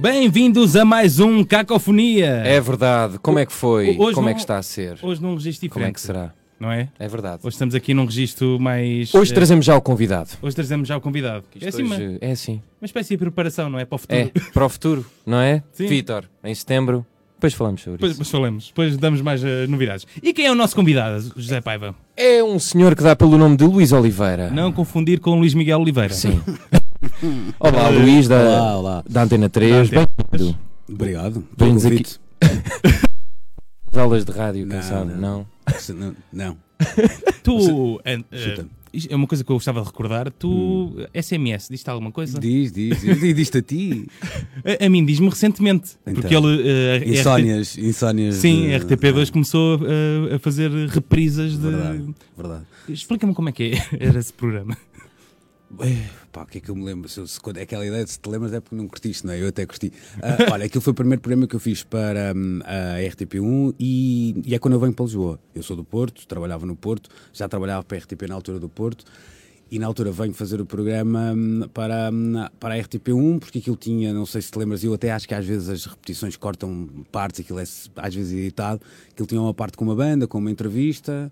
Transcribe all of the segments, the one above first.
Bem-vindos a mais um Cacofonia. É verdade. Como é que foi? Hoje Como é não- que está a ser? Hoje num registro diferente. Como é que será? Não é? É verdade. Hoje estamos aqui num registro mais. Hoje eh, trazemos já o convidado. hoje trazemos já o convidado. É assim, uma, hoje é assim. uma espécie de preparação, não é? Para o futuro. É, para o futuro, não é? Sim. Vítor, em setembro. Depois falamos sobre Depois, isso. depois falamos, depois damos mais eh, novidades. E quem é o nosso convidado, José Paiva? É um senhor que dá pelo nome de Luís Oliveira. Não confundir com Luís Miguel Oliveira. Sim. Olá, Luís, da, Olá, olá. da Antena 3. Da Antena Bem-vindo. Obrigado. Vem-nos aqui. As aulas de rádio, quem Não, sabe? não. Não. Não. Tu. eh, eh, é uma coisa que eu gostava de recordar. Tu. SMS, diz-te alguma coisa? Diz, diz, diz. E diz-te a ti. A, a mim diz-me recentemente. Então. Porque ele. eh, RT Insónias. insónias Sim, de- a RTP2 começou a, a fazer reprisas de. Verdade, verdade. Explica-me como é que é- era esse programa. Pá, o que é que eu me lembro? Se, se, quando- aquela ideia de se te lembras é porque não curtiste, não é? Eu até curti. Ah, olha, aquilo foi o primeiro programa que eu fiz para hum, a RTP1 e, e é quando eu venho para Lisboa. Eu sou do Porto, trabalhava no Porto, já trabalhava para a RTP na altura do Porto e na altura venho fazer o programa hum, para, hum, para a RTP1 porque aquilo tinha, não sei se te lembras, eu até acho que às vezes as repetições cortam partes, aquilo é às vezes editado. Aquilo tinha uma parte com uma banda, com uma entrevista.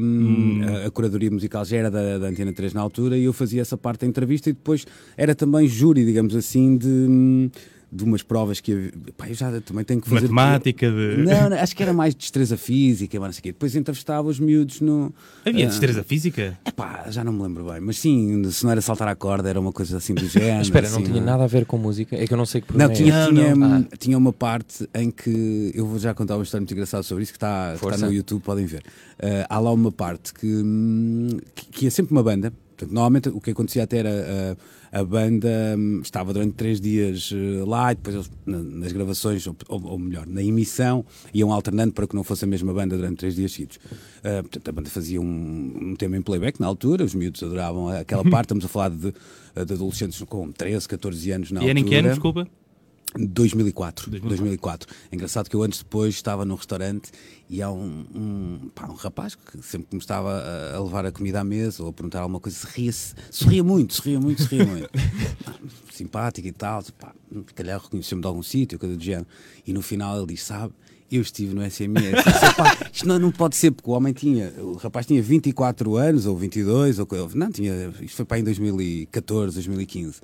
Hum, a, a curadoria musical já era da, da Antena 3 na altura e eu fazia essa parte da entrevista e depois era também júri, digamos assim, de, hum, de umas provas que havia. Pá, eu já também tenho que fazer. Matemática, de. Não, não, acho que era mais destreza física, mas não sei o quê. Depois entrevistava os miúdos no. Havia ah, destreza física? Epá, já não me lembro bem, mas sim, se não era saltar à corda, era uma coisa assim do género. Espera, não assim, tinha nada a ver com música. É que eu não sei que Não, programa tinha, é. tinha, Não, não. tinha uma parte em que eu vou já contar uma história muito engraçada sobre isso que está, que está no YouTube, podem ver. Ah, há lá uma parte que, hum, que, que é sempre uma banda. Portanto, normalmente o que acontecia até era ah, a banda hum, estava durante três dias eh, lá e depois eles, na- nas gravações, ou, ou- melhor, na emissão, iam alternando para que não fosse a mesma banda durante três dias seguidos. Ah, portanto, a banda fazia um, um tema em playback na altura, os miúdos adoravam aquela parte. Estamos a falar de, de adolescentes com 13, 14 anos na E era em altura. que ano, desculpa? 2004, 2004. 2004. É engraçado que eu antes depois estava num restaurante e há um, um, pá, um rapaz que sempre que me estava a, a levar a comida à mesa ou a perguntar alguma coisa, se ria, -se, sorria muito, sorria muito, sorria muito. Simpático e tal, pá, se calhar reconheceu-me de algum sítio, coisa do género. E no final ele diz, sabe, eu estive no SMS. Disse, "Pá, isto não, não pode ser, porque o homem tinha, o rapaz tinha 24 anos, ou 22, ou não, tinha, isto foi para em 2014, 2015.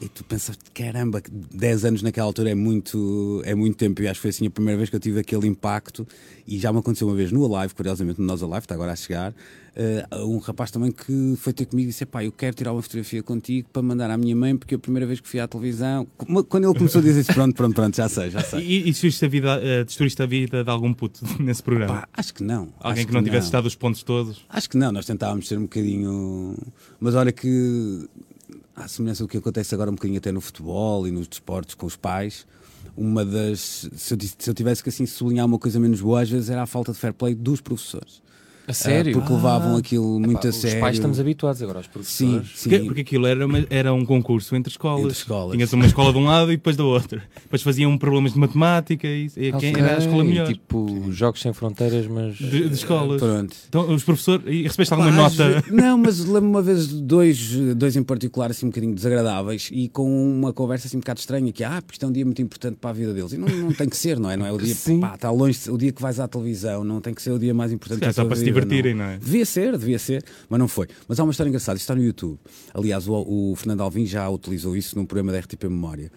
E tu pensas, caramba, que 10 anos naquela altura é muito, é muito tempo. E acho que foi assim a primeira vez que eu tive aquele impacto. E já me aconteceu uma vez no Alive, curiosamente no Nós Alive, está agora a chegar. eh, um rapaz também que foi ter comigo e disse: pá, eu quero tirar uma fotografia contigo para mandar à minha mãe, porque é a primeira vez que fui à televisão. Quando ele começou a dizer isso, pronto, pronto, pronto, já sei, já sei. E, e destruíste a vida, eh, destruíste a vida de algum puto nesse programa? Pá, acho que não. Alguém acho que não tivesse estado os pontos todos? Acho que não, nós tentávamos ser um bocadinho. Mas olha que, à semelhança do que acontece agora um bocadinho até no futebol e nos desportos com os pais, uma das. Se eu, se eu tivesse que assim sublinhar uma coisa menos boa, às vezes era a falta de fair play dos professores. A sério? Ah, porque levavam aquilo muito Epá, a os sério. pais estamos habituados agora aos Sim, professores. sim. Porque, porque aquilo era, uma- era um concurso entre escolas. Entre escolas. Tinhas uma escola de um lado e depois da outra. Depois faziam problemas de matemática e, e quem era a escola melhor. Tipo, jogos sem fronteiras, mas. De, de escolas. Pronto. Então, os professores. E recebeste alguma nota? Não, mas lembro-me uma vez de dois, dois em particular assim um bocadinho desagradáveis e com uma conversa assim um bocado estranha que ah, porque isto é um dia muito importante para a vida deles. E não, não tem que ser, não é? Não é o dia, Sim. pá, está longe, o dia que vais à televisão, não tem que ser o dia mais importante É da só tua para se vida, divertirem, não é? Devia ser, devia ser, mas não foi. Mas há uma história engraçada, isto está no YouTube. Aliás, o, o Fernando Alvim já utilizou isso num programa da RTP Memória.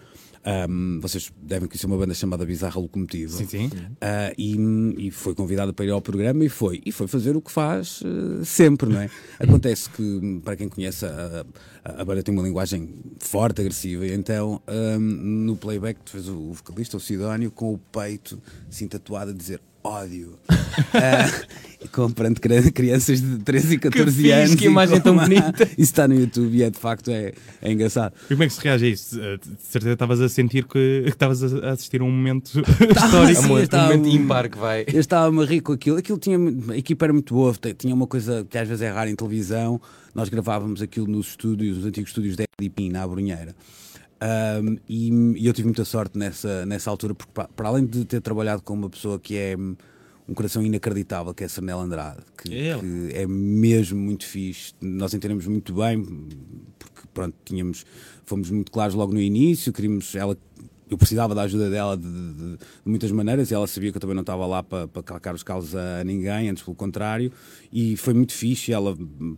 Ahm, vocês devem conhecer uma banda chamada Bizarra Locomotiva. Sim, sim. Ah, e, e foi convidada para ir ao programa e foi. E foi fazer o que faz eh, sempre, não é? Acontece que, para quem conhece, a, a, a banda tem uma linguagem forte, agressiva, então ahm, no playback tu fez o, o vocalista, o Sidónio, com o peito assim tatuado a dizer ódio. E comprando cri- crianças de 13 e 14 fixe, anos. que imagem tão uma- bonita. Isso está no YouTube e é de facto é, é engraçado. E como é que se reage a isso? Eh, De certeza estavas a sentir que que estavas a assistir a um momento histórico. Sim, Amor, estava- um momento ímpar que vai. Eu estava-me a rir com aquilo. Aquilo tinha. A equipa era muito boa, tinha uma coisa que às vezes é rara em televisão. Nós gravávamos aquilo nos estúdios, nos antigos estúdios da Edipin, na Brunheira. Ahm, e, e eu tive muita sorte nessa, nessa altura, porque pa- para além de ter trabalhado com uma pessoa que é hum, um coração inacreditável, que é a Sarnela Andrade, que, É que é mesmo muito fixe, nós entendemos muito bem, porque pronto, tínhamos, fomos muito claros logo no início, queríamos, ela eu precisava da ajuda dela de, de- de muitas maneiras e ela sabia que eu também não estava lá para, para calcar os calos a, a ninguém, antes pelo contrário, e foi muito fixe. Ela,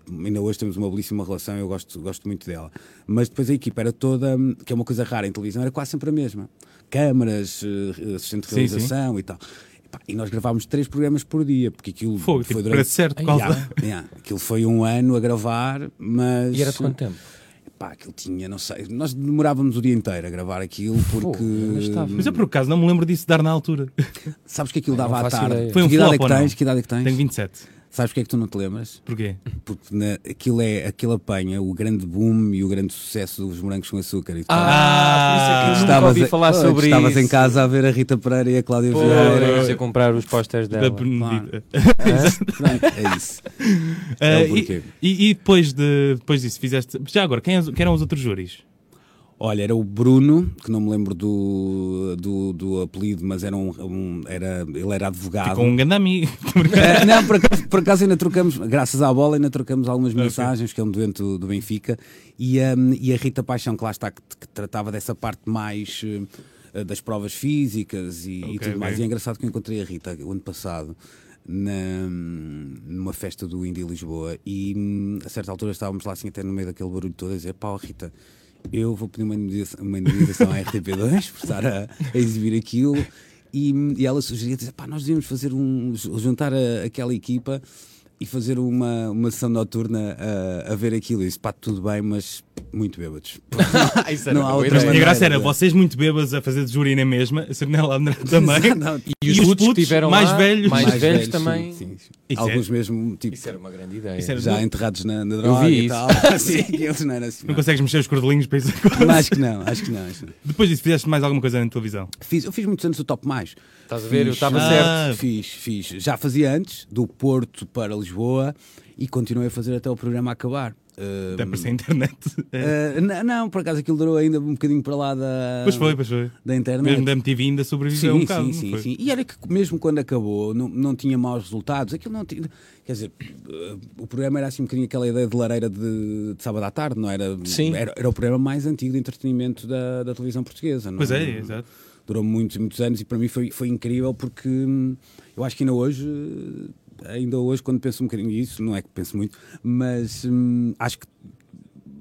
ainda hoje temos uma belíssima relação, eu gosto, gosto muito dela. Mas depois a equipa era toda, que é uma coisa rara em televisão, era quase sempre a mesma: câmaras, eh, assistente de Sim, realização e tal. E, nós gravámos três programas por dia, porque aquilo Fogo, foi tipo, durante. certo. Yeah, yeah. Aquilo foi um ano a gravar, mas. E era de quanto tempo? Pá, aquilo tinha, não sei. Nós demorávamos o dia inteiro a gravar aquilo porque. estava. Mas eu por acaso não me lembro disso de dar na altura. Sabes que aquilo Não dava à tarde. ideia. Foi um que idade é que tens? Que idade é que tens? Tenho 27. Sabes porque é que tu não te lembras? Porquê? Porque na, aquilo, é, aquilo apanha o grande boom e o grande sucesso dos morangos com açúcar. E tu Ah, por isso é que eu nunca estavas ouvi a- falar Pois, sobre estavas isso. em casa a ver a Rita Pereira e a Cláudia Pô, Vieira. eu ia comprar os posters Da dela. Benedita. Pronto, é isso. Ah, É e, porquê. e- e depois, de, depois disso, fizeste. Já agora, quem, quem eram os outros júris? Olha, era o Bruno, que não me lembro do, do, do apelido, mas era um, um- era, ele era advogado. Com um grande amigo. Eh, não, por acaso, por acaso ainda trocamos, graças à bola, ainda trocamos algumas mensagens, que é um doente do, Benfica, e, um, e a Rita Paixão, que lá está, que, que tratava dessa parte mais eh, das provas físicas e, e Ok, tudo mais. ok. E é engraçado que eu encontrei a Rita o ano passado. Na, numa festa do Indie Lisboa e hum, a certa altura estávamos lá assim até no meio daquele barulho todo a dizer pá Rita eu vou pedir uma indenização, uma indenização à RTP2 por estar a, a exibir aquilo e, e ela sugeria dizer, pá, nós devíamos fazer um juntar a- aquela equipa e fazer uma, uma sessão noturna a, a ver aquilo. E disse, pá, tudo bem, mas muito bêbados. Isso Não há outra Mas a maneira, graça era não é? vocês muito bêbados a fazer de júri na mesma, a Sernela André também. Não, E os putos que tiveram mais lá, velhos. mais velhos também. sim, sim. Isso é- Alguns mesmo, tipo, Isso era uma grande ideia. Isso era- já não- enterrados na, na droga vi e tal. Sim, eles não eram assim. Não não. consegues mexer os cordelinhos para isso. Mas acho que não, acho que não. Acho não. Depois disso, fizeste mais alguma coisa na televisão? Fiz, eu fiz muitos anos do Top Mais. Estás a ver? Eu Fiz- estava Ah. certo. Fiz, fiz. Já fazia antes, do Porto para Lisboa, e continuei a fazer até o programa acabar. Uh, Até aparecer a internet. É. uh, n- não, por acaso aquilo durou ainda um bocadinho para lá da, Pois foi, pois foi. da internet. Mesmo da MTV ainda sobreviveu Sim, um bocado. sim, não sim, foi? sim. E era que mesmo quando acabou não, não tinha maus resultados. Aquilo não tinha. Quer dizer, uh, o programa era assim um bocadinho aquela ideia de lareira de, de sábado à tarde, não era? Sim. Era, era o programa mais antigo de entretenimento da, da televisão portuguesa. Não Pois é, exato. durou muitos muitos anos e para mim foi, foi incrível porque hum, eu acho que ainda hoje ainda hoje quando penso um bocadinho nisso, não é que penso muito mas hum, acho que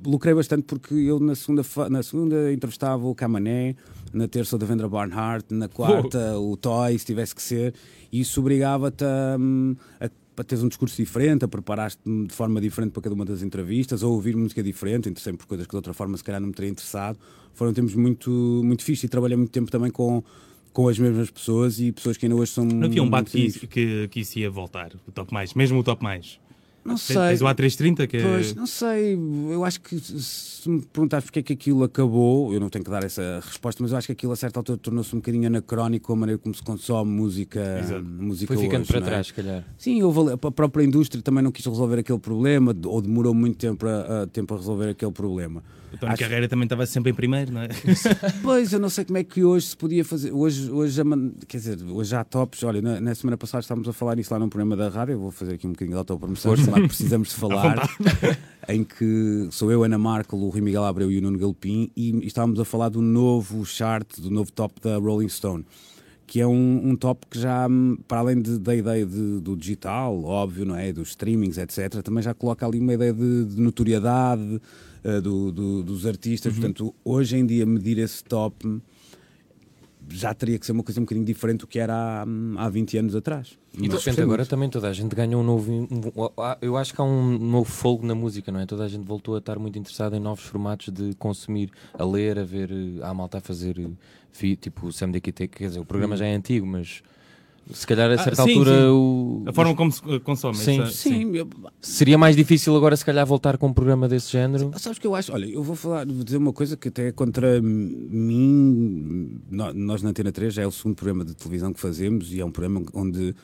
lucrei bastante porque eu na segunda, na segunda entrevistava o Camané na terça o Devendra Barnhart na quarta o Toy, se tivesse que ser e isso obrigava-te a, hum, a a teres um discurso diferente, a preparar-te de forma diferente para cada uma das entrevistas, ou ouvir música diferente, interessei por coisas que de outra forma se calhar não me teria interessado. Foram tempos muito, muito fixe e trabalhei muito tempo também com, com as mesmas pessoas e pessoas que ainda hoje são. Não havia um bate que, que, que isso ia voltar, o top mais, mesmo o top mais. Não sei. Tens o A330 que é- Pois, não sei, eu acho que se me perguntares porque é que aquilo acabou, eu não tenho que dar essa resposta, mas eu acho que aquilo a certa altura tornou-se um bocadinho anacrónico a maneira como se consome música, Exato. música Foi ficando hoje, para é? trás, se calhar. Sim, houve, a própria indústria também não quis resolver aquele problema, ou demorou muito tempo a, a- tempo a resolver aquele problema. O Tony Acho- Carreira também estava sempre em primeiro, não é? Pois, eu não sei como é que hoje se podia fazer. Hoje, hoje quer dizer, hoje há tops. Olha, na, na semana passada estávamos a falar nisso lá num programa da rádio. Eu vou fazer aqui um bocadinho de autopromoção, chamado Precisamos de Falar, em que sou eu, Ana Markel, o Rui Miguel Abreu e o Nuno Galpim, e, e estávamos a falar do novo chart, do novo top da Rolling Stone. Que é um, um top que já, hum, para além de- da ideia de- do digital, óbvio, não é? Dos streamings, etc., também já coloca ali uma ideia de, de notoriedade eh, do- do- dos artistas. Portanto, hoje em dia, medir esse top já teria que ser uma coisa um bocadinho diferente do que era há, há 20 anos atrás. E de repente agora também toda a gente ganha um novo. um- há- eu acho que há um novo fogo na música, não é? Toda a gente voltou a estar muito interessada em novos formatos de consumir, a ler, a ver. eh, Há malta a fazer. eh, Tipo o Sam DQT, quer dizer, o programa já é antigo, mas se calhar a Ah, certa sim, altura sim. o. A forma como se uh, consome. Sim. essa- Sim, eu- Seria mais difícil agora, se calhar, voltar com um programa desse género. sabes o que eu acho? Olha, eu vou falar, vou dizer uma coisa que até é contra mim. nó- Nós na Antena 3 já é o segundo programa de televisão que fazemos e é um programa onde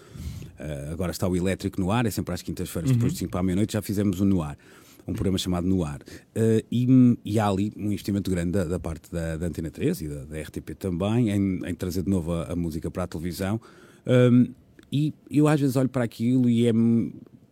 eh, agora está o elétrico no ar, é sempre às quintas-feiras, depois de 5 para a meia-noite, já fizemos o no ar. Um programa chamado No Ar. Eh, e, e há ali um investimento grande da, da parte da, da Antena 3 e da, da RTP também em, em trazer de novo a, a música para a televisão. Um, e eu às vezes olho para aquilo e é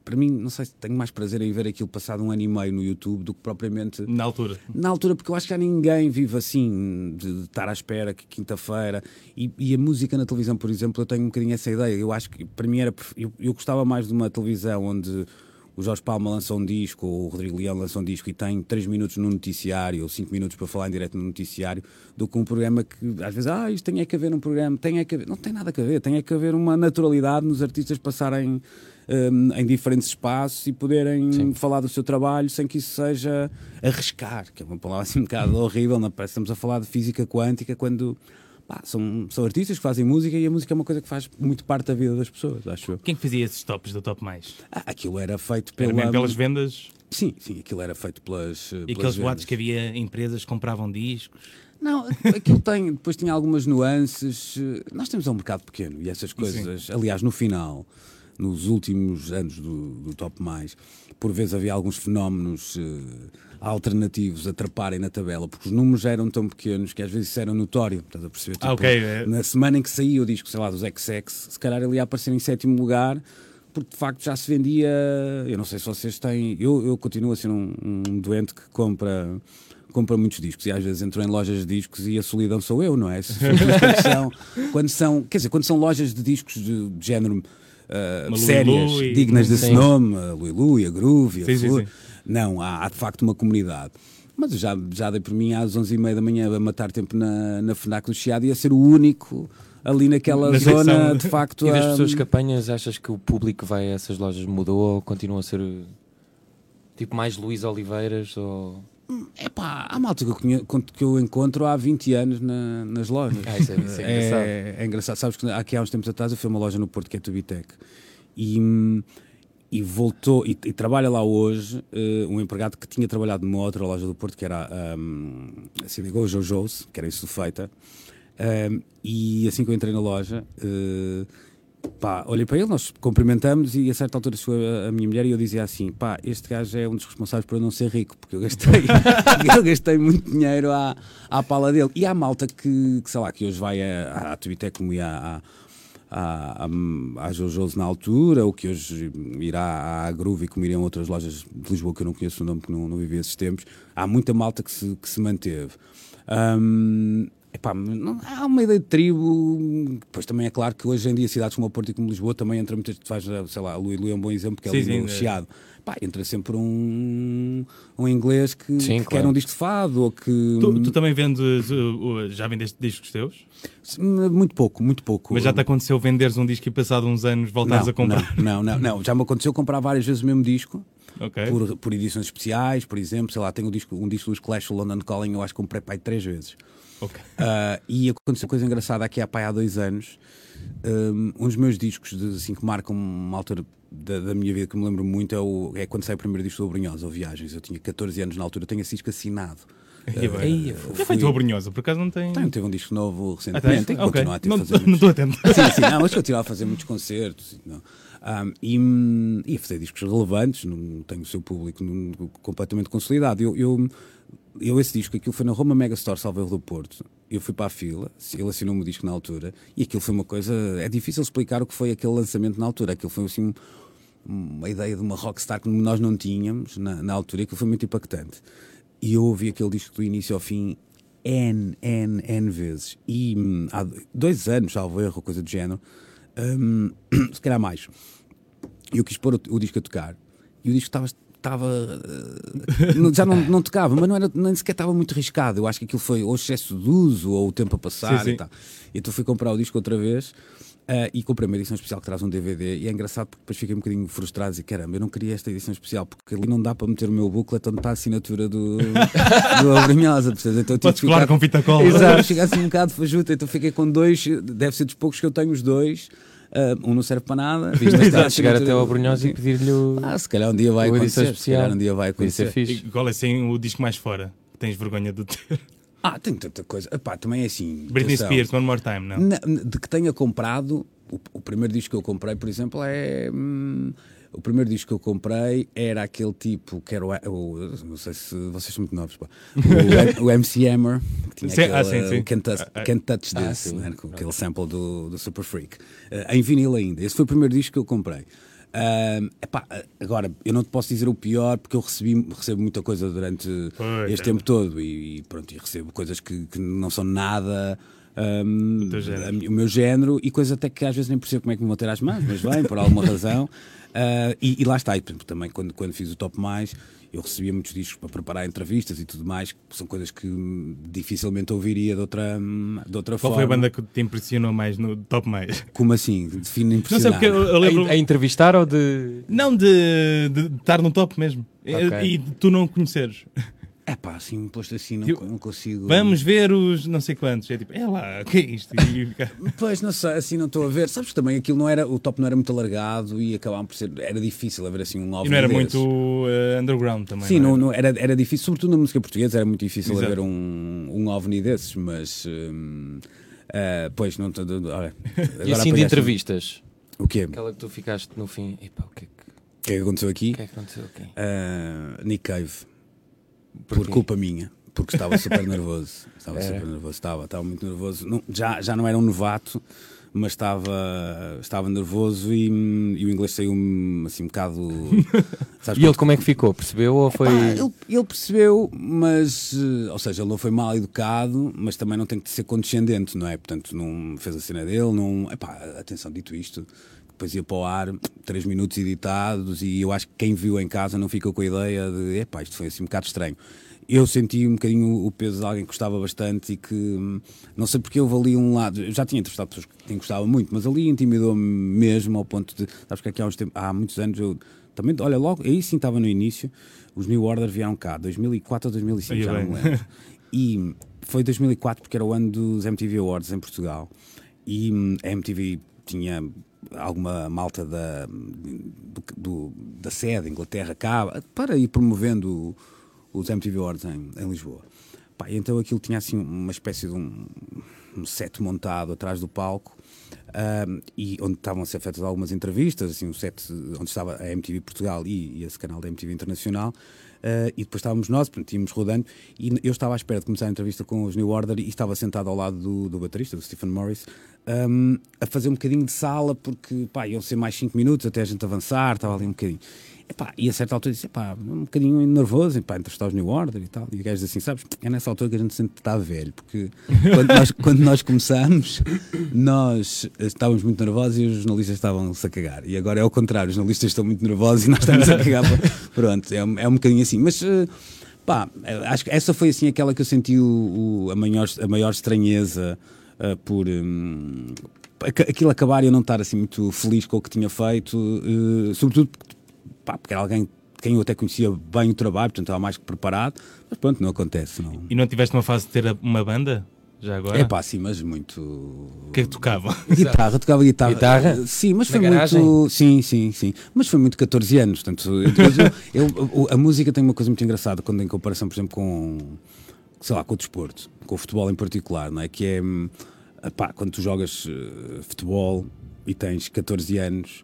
para mim, não sei se tenho mais prazer em ver aquilo passado um ano e meio no YouTube do que propriamente Na altura. na altura, porque eu acho que já ninguém vive assim, de, de estar à espera que quinta-feira. E, e a música na televisão, por exemplo, eu tenho um bocadinho essa ideia. Eu acho que para mim era. Eu, eu gostava mais de uma televisão onde o Jorge Palma lança um disco, ou o Rodrigo Leão lança um disco e tem 3 minutos no noticiário, ou 5 minutos para falar em direto no noticiário, do que um programa que às vezes, ah, isto tem é que haver um programa, tem é que haver. Não tem nada a ver, tem é que haver uma naturalidade nos artistas passarem. hum, em diferentes espaços e poderem falar do seu trabalho sem que isso seja arriscar, que é uma palavra assim um bocado horrível, não é? parece estamos a falar de física quântica quando pá, são, são artistas que fazem música e a música é uma coisa que faz muito parte da vida das pessoas, acho eu. Quem que fazia esses tops do Top Mais? Ah, aquilo era feito Era pela... mesmo pelas vendas Sim, sim, aquilo era feito pelas. eh, e pelas aqueles boatos que havia empresas que compravam discos. Não, aquilo tem, depois tinha algumas nuances. eh, Nós temos um mercado pequeno e essas coisas, aliás, no final, nos últimos anos do, do Top Mais, por vezes havia alguns fenómenos eh, alternativos a atraparem na tabela, porque os números eram tão pequenos que às vezes isso era notório. Estás a perceber? Ah, ok, é. Na semana em que saía o disco, sei lá, dos XX, se calhar ele ia aparecer em sétimo lugar. Porque de facto já se vendia. Eu não sei se vocês têm. Eu, eu continuo a ser um, um doente que compra compra muitos discos e às vezes entro em lojas de discos e a solidão sou eu, não é? Quando são, quando são, quer dizer, quando são lojas de discos de, de género ah, Uma sérias, dignas desse Sim. nome, a Luilu e a Groove, a Sim, sim, sim. Não, há, há de facto uma comunidade. Mas eu já, já dei por mim às 11h30 da manhã a matar tempo na, na FNAC do Chiado e a ser o único ali naquela Na zona, secção. de facto. E das pessoas que apanhas, achas que o público que vai a essas lojas mudou ou continua a ser tipo mais Luís Oliveiras ou. Epá, há malta que eu, conhe- que eu encontro há 20 anos na- nas lojas. Ah, isso é- isso é engraçado. é, é engraçado. Sabes que aqui há uns tempos atrás eu fui a uma loja no Porto que é a Tubitec e, hum, e voltou e, e trabalha lá hoje eh, um empregado que tinha trabalhado numa outra loja do Porto que era um, a Cidigo Jojo's, que era isso feita. Um, e assim que eu entrei na loja, eh, pá, olhei para ele, nós cumprimentamos e a certa altura chegou a, a minha mulher e eu dizia assim: pá, este gajo é um dos responsáveis por eu não ser rico, porque eu gastei, eu gastei muito dinheiro à, à pala dele. E há malta que, que, sei lá, que hoje vai à, à Tubitec como ia à, à, à, Jojo's na altura, ou que hoje irá à Groove e como iriam outras lojas de Lisboa que eu não conheço o nome, que não, não vivi esses tempos. Há muita malta que se, que se manteve. Hum, epá, não- há uma ideia de tribo. Depois também é claro que hoje em dia cidades como o Porto e como Lisboa também entra muitas. Tu vais, sei lá, Luí é um bom exemplo, que é Sim, ali no sim, é. Pá, entra sempre um, um inglês que, Sim, que claro. quer um disco de fado ou que. Tu, tu também vendes, uh, uh, já vendeste discos teus? Muito pouco, muito pouco. Mas já te aconteceu venderes um disco e passado uns anos voltares a comprar? Não, não, não, não. Já me aconteceu comprar várias vezes o mesmo disco. Ok. Por, por edições especiais, por exemplo, sei lá, tenho um disco, um disco dos Clash, London Calling, eu acho que comprei pai três vezes. ok. Ah, e aconteceu uma coisa engraçada aqui há, pai, há dois anos. Um, um dos meus discos de, assim, que marcam uma altura da, da minha vida que me lembro muito é, o, é quando sai o primeiro disco do Brunhosa, ou Viagens. Eu tinha 14 anos na altura, tenho esse disco assinado. Aí, Ah, Já fui- feito a Brunhosa, por acaso não tem. Tenho, teve um disco novo Ah, recentemente. Tenho que continuar a ter Não fazer não estou atento. Sim, sim, não, mas a fazer muitos concertos. Não. Um, e, e a fazer discos relevantes, não tenho o seu público não- completamente consolidado. Eu, eu, eu, esse disco, aquilo foi na Roma Megastore Salveiro do Porto. Eu fui para a fila, ele assinou-me o disco na altura, e aquilo foi uma coisa. É difícil explicar o que foi aquele lançamento na altura. Aquilo foi assim uma ideia de uma rockstar que nós não tínhamos na, na altura, e aquilo foi muito impactante. E eu ouvi aquele disco do início ao fim N, N, N vezes. E hum, há dois anos, salvo erro, coisa do género, hum, se calhar mais, eu quis pôr o, o disco a tocar e o disco estava. Estava, eh, já não, não tocava, mas não era, nem sequer estava muito arriscado. Eu acho que aquilo foi ou excesso de uso ou o tempo a passar Sim, sim. e tal. Então fui comprar o disco outra vez eh, e comprei uma edição especial que traz um DVD. E é engraçado porque depois fiquei um bocadinho frustrado e caramba, eu não queria esta edição especial porque ali não dá para meter o meu booklet onde está a assinatura do, do Abrinhosa. percebes? Então Podes que colar ficar- com fita cola. Exato, cheguei assim um bocado fajuto, então fiquei com dois, deve ser dos poucos que eu tenho os dois, ah, um não serve para nada. Viste a chegar até ao Brunhosa e pedir-lhe o. Ah, se calhar um dia vai acontecer, se calhar especial. um dia vai acontecer. E Qual é assim o disco mais fora? Tens vergonha de ter? Ah, tem tanta coisa. Epá, também é assim. Britney atenção. Spears, One More Time, não? Na- de que tenha comprado, o, o primeiro disco que eu comprei, por exemplo, é. hum, o primeiro disco que eu comprei era aquele tipo que era o. o- não sei se vocês são muito novos, pá. O, o MC Hammer, que tinha Sim, aquele, ah, sim, uh, sim. Can't, Touch, Ah, ah. Can't Touch This, sim. né, com aquele sample do, do Super Freak, uh, em vinil ainda. Esse foi o primeiro disco que eu comprei. Ahm, epá, agora, eu não te posso dizer o pior porque eu recebi, recebo muita coisa durante Pois, este é. tempo todo e, e pronto, e recebo coisas que, que não são nada. ahm, O a meu género e coisas até que às vezes nem percebo como é que me vão ter às mãos, mas vem por alguma razão. Ah, e, e lá está, e, por exemplo, também quando, quando fiz o Top Mais, eu recebia muitos discos para preparar entrevistas e tudo mais, que são coisas que dificilmente ouviria de outra, hum, de outra Qual forma. foi a banda que te impressionou mais no Top Mais? Como assim? Define Não sei impressionar. porque eu, lembro. A, a entrevistar ou de. Não, de, de estar no top mesmo. Ok. E tu não conheceres. É pá, assim, posto assim, não, Eu- não consigo. Vamos ver os não sei quantos. É tipo, é lá, o que é isto? E Pois, não sei, assim não estou a ver. Sabes que também aquilo não era, o top não era muito alargado e acabava por ser, era difícil haver assim um E OVNI não era desses. muito eh, underground também. Sim, não não, era? não, era, era difícil, sobretudo na música portuguesa, era muito difícil Exato. haver um, um OVNI desses, mas. hum, ah, pois, não. Olha, E assim de entrevistas? O quê? Aquela que tu ficaste no fim. Epá, o que é que, O que é que aconteceu aqui? o que, é que aconteceu aqui? Ah, Nick Cave, por Porquê? culpa minha, porque estava super nervoso. Estava Era? super nervoso, estava, estava muito nervoso. Não, já, já não era um novato, mas estava, estava nervoso e, e o inglês saiu-me assim um bocado. E ele como é que ficou? Percebeu ou foi. Pá, ele, ele percebeu, mas. eh, Ou seja, ele não foi mal educado, mas também não tem que ser condescendente, não é? Portanto, não fez a cena dele, não. Epá, atenção, dito isto, depois ia para o ar, três minutos editados, e eu acho que quem viu em casa não ficou com a ideia de. Epá, isto foi assim um bocado estranho. Eu senti um bocadinho o peso de alguém que gostava bastante e que. hum, Não sei porque houve ali um lado. Eu já tinha entrevistado pessoas que quem gostava muito, mas ali intimidou-me mesmo ao ponto de. Sabes que aqui há, uns tempos, há muitos anos eu. Também, olha, logo, aí sim estava no início. Os New Order vieram cá, 2004 ou 2005, Aí já bem. não me lembro. E foi 2004 porque era o ano dos MTV Awards em Portugal. E hum, a MTV tinha alguma malta da, do- do- da sede, Inglaterra, cá, para ir promovendo os MTV Awards em, em Lisboa. Pá, então aquilo tinha assim uma espécie de um, um set montado atrás do palco ahm, e onde estavam a ser feitas algumas entrevistas, assim, um set onde estava a MTV Portugal e, e esse canal da MTV Internacional. Ah, e depois estávamos nós, portanto, íamos rodando, e eu estava à espera de começar a entrevista com os New Order e estava sentado ao lado do, do baterista, do Stephen Morris, ahm, a fazer um bocadinho de sala, porque pá, iam ser mais 5 minutos até a gente avançar, estava ali um bocadinho. Epá, e a certa altura disse, epá, um bocadinho nervoso, epá, entrevistar os New Order e tal. E o gajo diz assim, sabes, é nessa altura que a gente sente que está velho, porque quando nós, quando nós começamos, nós estávamos muito nervosos e os jornalistas estavam-se a cagar. E agora é ao contrário, os jornalistas estão muito nervosos e nós estamos a cagar. Pronto, é, um- é um bocadinho assim. Mas, eh, pá, acho que essa foi assim aquela que eu senti o, o- a, maior, a maior estranheza eh, por... aqu- aquilo acabar e eu não estar assim muito feliz com o que tinha feito, eh, sobretudo pá, porque era alguém de quem eu até conhecia bem o trabalho, portanto estava mais que preparado, mas pronto, não acontece. Não. E não tiveste uma fase de ter uma banda? Já agora? É pá, sim, mas muito. O que é que tocava? Guitarra, tocava guitarra. Guitarra? Sim, mas Na foi garagem? muito. Sim, sim, sim. Mas foi muito 14 anos. Portanto, eu- eu- eu- a música tem uma coisa muito engraçada quando em comparação, por exemplo, com. sei lá, com o desporto, com o futebol em particular, não é? Que é. hum, Pá, quando tu jogas eh, futebol e tens 14 anos.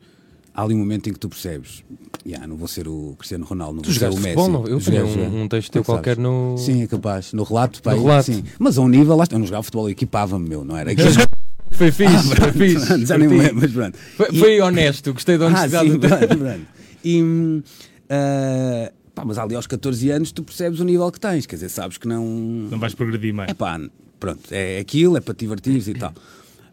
Há ali um momento em que tu percebes, "Ya, não vou ser o Cristiano Ronaldo, não Tu vou ser o Messi. futebol, não? Eu peguei um, um texto é teu que qualquer no. Sim, é capaz. No relato, pá, No relato. sim. Mas a um nível, lá. Eu não jogava futebol, eu equipava-me, meu, não era? Aquilo- Foi fixe, foi fixe. Pronto, já foi nem me fixe. lembro, mas pronto. Foi, E- foi honesto, gostei da Ah, honestidade. sim, do teu- pronto, pronto. E, ah, pá, mas ali aos 14 anos tu percebes o nível que tens, quer dizer, sabes que não. Não vais progredir mais. É pá, pronto, é aquilo, é para te divertires e tal.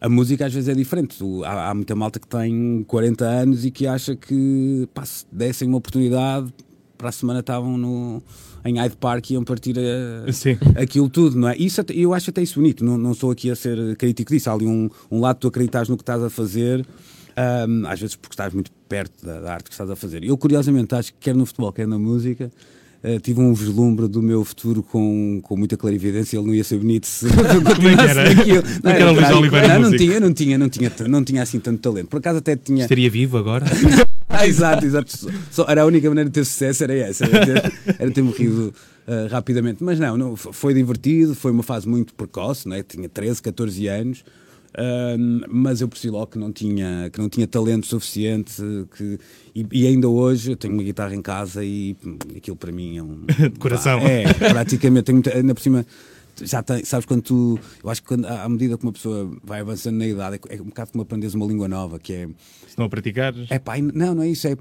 A música às vezes é diferente. Há, há muita malta que tem 40 anos e que acha que pá, se dessem uma oportunidade, para a semana estavam no, em Hyde Park e iam partir a, Sim. aquilo tudo, não é? Isso eu acho até isso bonito, não, não sou aqui a ser crítico disso. Há ali um, um lado tu acreditas no que estás a fazer, ahm, às vezes porque estás muito perto da, da arte que estás a fazer. Eu, curiosamente, acho que quer no futebol, quer na música. Eh, tive um vislumbre do meu futuro com, com muita clarividência. Ele não ia ser bonito se Como é que era? é que era Luís trágico. Oliveira não, não tinha, não tinha, não tinha, não tinha assim tanto talento. Por acaso até tinha. Estaria vivo agora? Ah, exato, exato. Só- Só, era a única maneira de ter sucesso, era essa, era ter, era ter morrido ah, rapidamente. Mas não, não, foi divertido, foi uma fase muito precoce, né? tinha 13, 14 anos. Ah, mas eu percebi logo que não tinha, que não tinha talento suficiente que, e, e ainda hoje eu tenho uma guitarra em casa e hum, aquilo para mim é um De coração. Pá, É, praticamente tenho ainda por cima já tem, sabes quando tu. Eu acho que quando, à medida que uma pessoa vai avançando na idade, é, é um bocado como aprendes uma língua nova, que é. Se não a praticar. É pá, não, não é isso. É,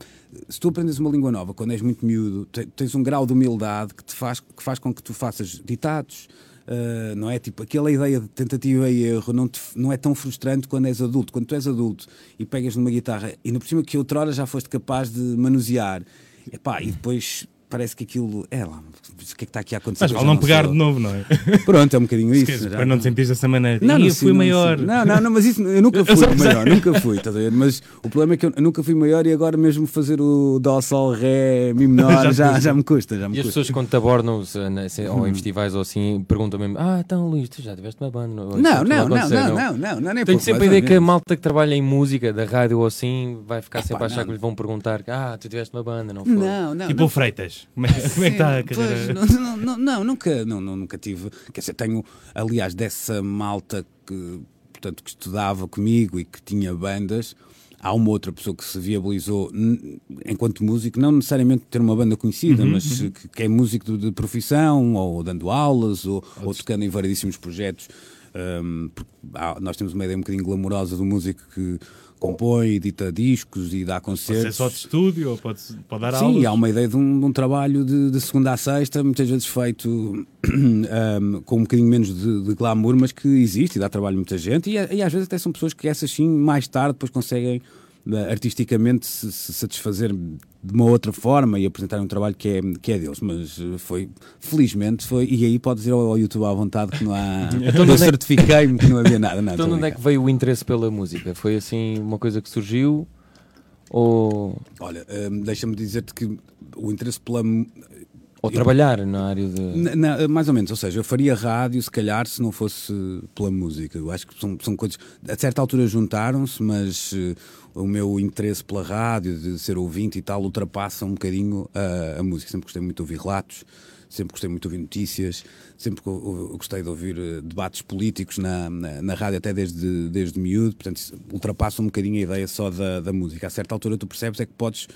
se tu aprendes uma língua nova quando és muito miúdo, tens um grau de humildade que, te faz, que faz com que tu faças ditados. Uh, não é? Tipo, aquela ideia de tentativa e erro não, te, não é tão frustrante quando és adulto. Quando tu és adulto e pegas numa guitarra e, no por cima, que outrora já foste capaz de manusear, epá, e depois parece que aquilo. É lá, o que é que está aqui a acontecer? Mas vale não, pegar de novo, não é? Pronto, é um bocadinho isso. Para não te sentir dessa maneira. Não, não, eu fui não, maior. Não, não, não, mas isso eu nunca fui eu maior, nunca fui, estás a ver? Mas o problema é que eu nunca fui maior e agora mesmo fazer o Dó, Sol, Ré, Mi menor já, já, já, me custa. Já me e as pessoas quando te abordam né, ou em festivais ou assim perguntam mesmo: Ah, então Luís, tu já tiveste uma banda? Não, não, não, não, não, não, não, Tenho sempre a ideia que a malta que trabalha em música, da rádio ou assim, vai ficar sempre a achar que lhe vão perguntar: Ah, tu tiveste uma banda, não foi? Não, não. Tipo o Freitas. Como é que está a carreira? não, não, não, nunca, não, nunca tive. Quer dizer, tenho, aliás, dessa malta que, portanto, que estudava comigo e que tinha bandas. Há uma outra pessoa que se viabilizou enquanto músico, não necessariamente ter uma banda conhecida, uhum, mas uhum. Que, que, é músico de, de, profissão, ou dando aulas, ou, ou tocando em variedíssimos projetos. Um, há, nós temos uma ideia um bocadinho glamourosa do músico que compõe, edita discos e dá concertos. Pode ser só de estúdio ou pode, pode dar Sim, aulas? Sim, há uma ideia de um, de um trabalho de, de, segunda a sexta, muitas vezes feito um, com um bocadinho menos de, de, glamour, mas que existe e dá trabalho a muita gente. E, e às vezes até são pessoas que essas sim, mais tarde, depois conseguem artisticamente se, se, satisfazer de uma outra forma e apresentar um trabalho que é, que é deles, mas eh, foi, felizmente, foi, e aí podes ir ao, ao YouTube à vontade que não há, então, eu é certifiquei-me que não havia nada. Não, então onde é que veio o interesse pela música? Foi assim uma coisa que surgiu ou... Olha, hum, deixa-me dizer-te que o interesse pela ou eu, trabalhar na área de. Na, na, mais ou menos, ou seja, eu faria rádio se calhar se não fosse pela música. Eu acho que são, são coisas. A certa altura juntaram-se, mas uh, o meu interesse pela rádio, de ser ouvinte e tal, ultrapassa um bocadinho a, a música. Sempre gostei muito de ouvir relatos, sempre gostei muito de ouvir notícias, sempre gostei de ouvir eh, debates políticos na, na, na, rádio, até desde, desde miúdo. Portanto, ultrapassa um bocadinho a ideia só da, da música. A certa altura tu percebes é que podes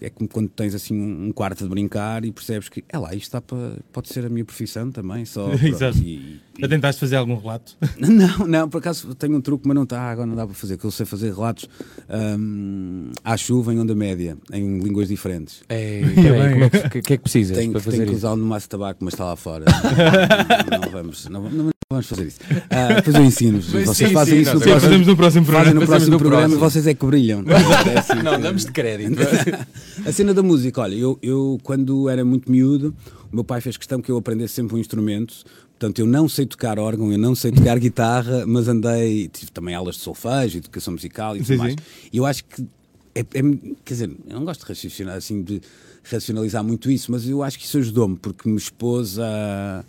é como quando tens assim um quarto de brincar e percebes que, é lá, isto está para, pode ser a minha profissão também. Só, Exato. E, e... Já tentaste fazer algum relato? Não, não, por acaso tenho um truque, mas não está, agora não dá para fazer, que eu sei fazer relatos um, à chuva em onda média, em línguas diferentes. É, o é que, que, é que precisas tenho, para fazer tenho que usar um maço de tabaco, mas está lá fora. não, não, vamos, não, não, vamos fazer isso. Uh, depois eu ensino Vocês sim, fazem sim, isso. Não, vocês, fazemos no próximo programa. Fazem no próximo no programa próximo. vocês é que brilham. É assim, não, damos de crédito. a cena da música, olha, eu, eu quando era muito miúdo, o meu pai fez questão que eu aprendesse sempre um instrumento. Portanto, eu não sei tocar órgão, eu não sei tocar guitarra, mas andei, tive também aulas de solfejo, educação musical e tudo sim, mais. E eu acho que, é, é, quer dizer, eu não gosto de raciocinar, assim, de racionalizar muito isso, mas eu acho que isso ajudou-me, porque me expôs a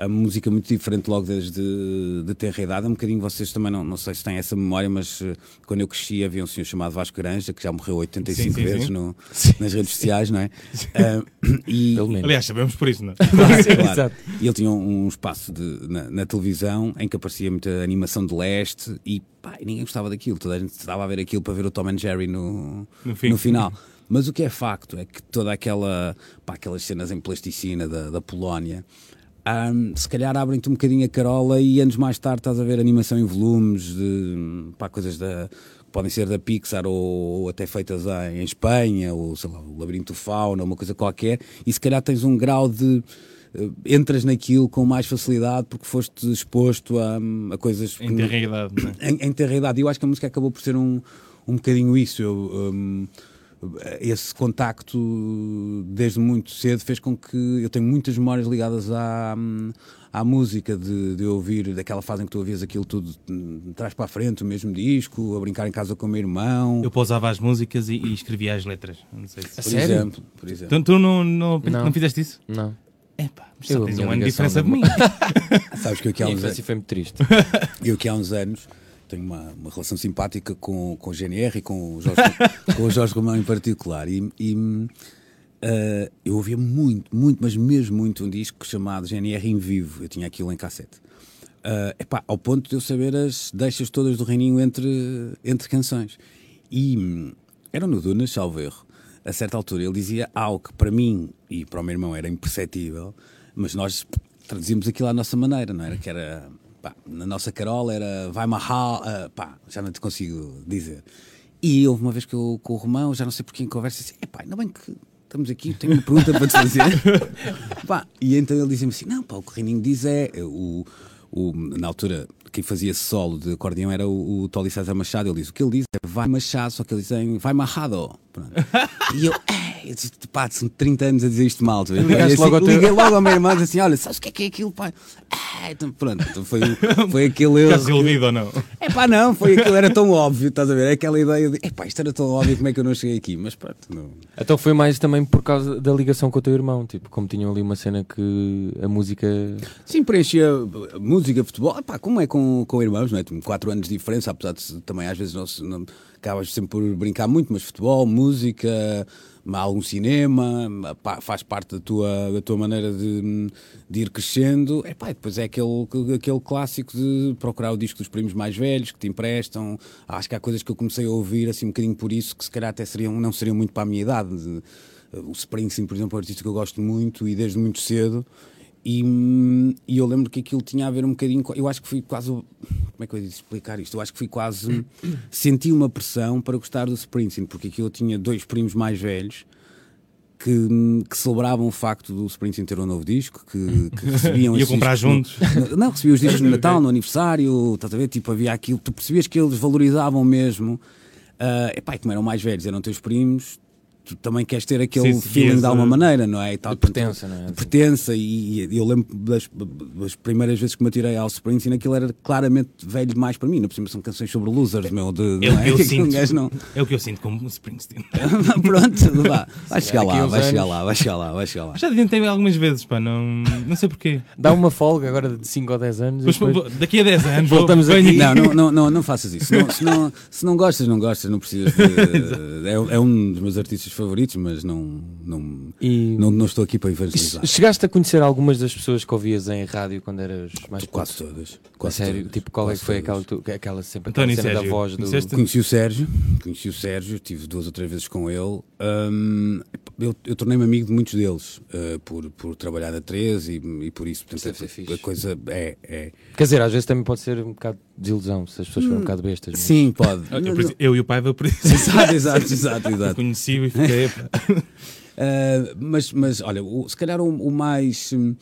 a música muito diferente logo desde de ter idade. Um bocadinho vocês também não, não sei se têm essa memória, mas uh, quando eu cresci havia um senhor chamado Vasco Granja que já morreu 85 sim, sim, vezes sim. No, nas redes sociais, não é? Uh, e, Aliás, sabemos por isso, não é? Claro, claro. E ele tinha um, um espaço de, na, na, televisão em que aparecia muita animação de leste e pá, ninguém gostava daquilo. Toda a gente estava a ver aquilo para ver o Tom and Jerry no, no, no final. Mas o que é facto é que toda aquela, pá, aquelas cenas em plasticina da, da Polónia um, se calhar abrem-te um bocadinho a carola e anos mais tarde estás a ver animação em volumes de pá, coisas da podem ser da Pixar ou, ou até feitas em, em, Espanha ou sei lá, o Labirinto Fauna, uma coisa qualquer, e se calhar tens um grau de uh, entras naquilo com mais facilidade porque foste exposto a, a coisas em ter realidade, é? em, em ter realidade. E eu acho que a música acabou por ser um, um bocadinho isso. Eu, um, esse contacto desde muito cedo fez com que eu tenho muitas memórias ligadas à, à música, de, de ouvir daquela fase em que tu ouvias aquilo tudo de trás para a frente, o mesmo disco, a brincar em casa com o meu irmão. Eu pousava as músicas e, e escrevia as letras. Não sei se... por, sério? Exemplo, por exemplo. Então, tu não, não, não. não fizeste isso? Não. É pá, mas só tens um ano de diferença de mim. Sabes que eu aqui há uns anos. foi muito triste. Eu aqui há uns anos tenho uma, uma relação simpática com, com o GNR e com o Jorge, com o Jorge Romão em particular. E, e uh, eu ouvia muito, muito, mas mesmo muito um disco chamado GNR em vivo. Eu tinha aquilo em cassete. Uh, epá, ao ponto de eu saber as deixas todas do reininho entre, entre canções. E um, era no Dunas, salvo erro. A certa altura ele dizia algo que para mim e para o meu irmão era imperceptível, mas nós traduzimos aquilo à nossa maneira, não era? Que era, pá, na nossa Carola era vai marrar, uh, pá, já não te consigo dizer. E houve uma vez que eu com o Romão, já não sei porquê, em conversa, disse: pá, ainda bem que estamos aqui, tenho uma pergunta para te fazer. pá, e então ele dizia-me assim: não, pá, o que o Reininho diz é. O, o, na altura, quem fazia solo de acordeão era o, o Tolly César Machado. Ele diz: o que ele diz é vai Machado, só que ele diz vai Machado. Pronto. E eu, eu disse, pá, são 30 anos a dizer isto mal. Tu, Ligaste assim, logo teu- liguei logo ao meu irmão e disse assim: olha, sabes o que é que é aquilo, pai? Ah, então, pronto, então foi, foi aquele erro. Que- iludido ou não? é pá, não, foi aquilo, era tão óbvio, estás a ver? É aquela ideia de, é pá, isto era tão óbvio, como é que eu não cheguei aqui? Mas pronto, não. Então foi mais também por causa da ligação com o teu irmão, tipo, como tinham ali uma cena que a música. Sim, preenchia música, futebol, epá, como é com, com irmãos, não é? Tem quatro anos de diferença, apesar de também às vezes não, não, acabas sempre por brincar muito, mas futebol, música, algum cinema, faz parte da tua, da tua maneira de, de ir crescendo. Epá, e depois é aquele, aquele clássico de procurar o disco dos primos mais velhos que te emprestam. Acho que há coisas que eu comecei a ouvir assim um bocadinho por isso que se calhar até seriam, não seriam muito para a minha idade. De- o Springsteen, por exemplo, é um artista que eu gosto muito e desde muito cedo. E, e eu lembro que aquilo tinha a ver um bocadinho. com- Eu acho que fui quase. Como é que eu ia explicar isto? Eu acho que fui quase. Senti uma pressão para gostar do Springsteen, porque aquilo eu tinha dois primos mais velhos que, que celebravam o facto do Springsteen ter um novo disco, que, que recebiam Ia esses comprar discos no- juntos. não, recebiam os discos no Natal, no aniversário, estás a ver? Tipo, havia aquilo, tu percebias que eles valorizavam mesmo. Uh, epá, e como eram mais velhos, eram teus primos, tu também queres ter aquele Sim, sim, feeling esse- de alguma maneira, não é? E tal, De pertença, não é? de pertença, e, e eu lembro das, das primeiras vezes que me atirei ao Springsteen, aquilo era claramente velho demais para mim. Na por cima são canções sobre losers, meu. De, É o não que eu sinto. não. É o que eu sinto como Springsteen. Pronto, vá. Vai chegar a lá, vai chegar lá, vai chegar lá, vai chegar lá. Já tentei algumas vezes, pá, não, não sei porquê. Dá uma folga agora de 5 ou 10 anos. Mas depois- daqui a 10 anos Voltamos vou, aqui. Não, não, não, não, não faças isso. Não- se, não, se não gostas, não gostas, não precisas de. É, é um dos meus artistas favoritos, mas não, não, E- não, não estou aqui para evangelizar. Chegaste a conhecer algumas das pessoas que ouvias em rádio quando eras mais Quase puto? todas. A Quase sério? todas, Tipo, qual é que foi aquela, tu- aquela sempre aquela cena da voz do. conheceste? Conheci o Sérgio, conheci o Sérgio, tive duas ou três vezes com ele. Hum, eu eu tornei-me amigo de muitos deles uh, por, por trabalhar na 13 e, e por isso. Portanto, Isso deve ser a- fixe. a coisa é. é. Quer dizer, às vezes também pode ser um bocado de desilusão se as pessoas forem um bocado bestas. mas- Sim, pode. Eu, por isso- eu e o Paiva, por isso. Exato, exato, exato, exato. conheci-o e fiquei. Uh, mas, mas olha, o- se calhar o, o mais. hum,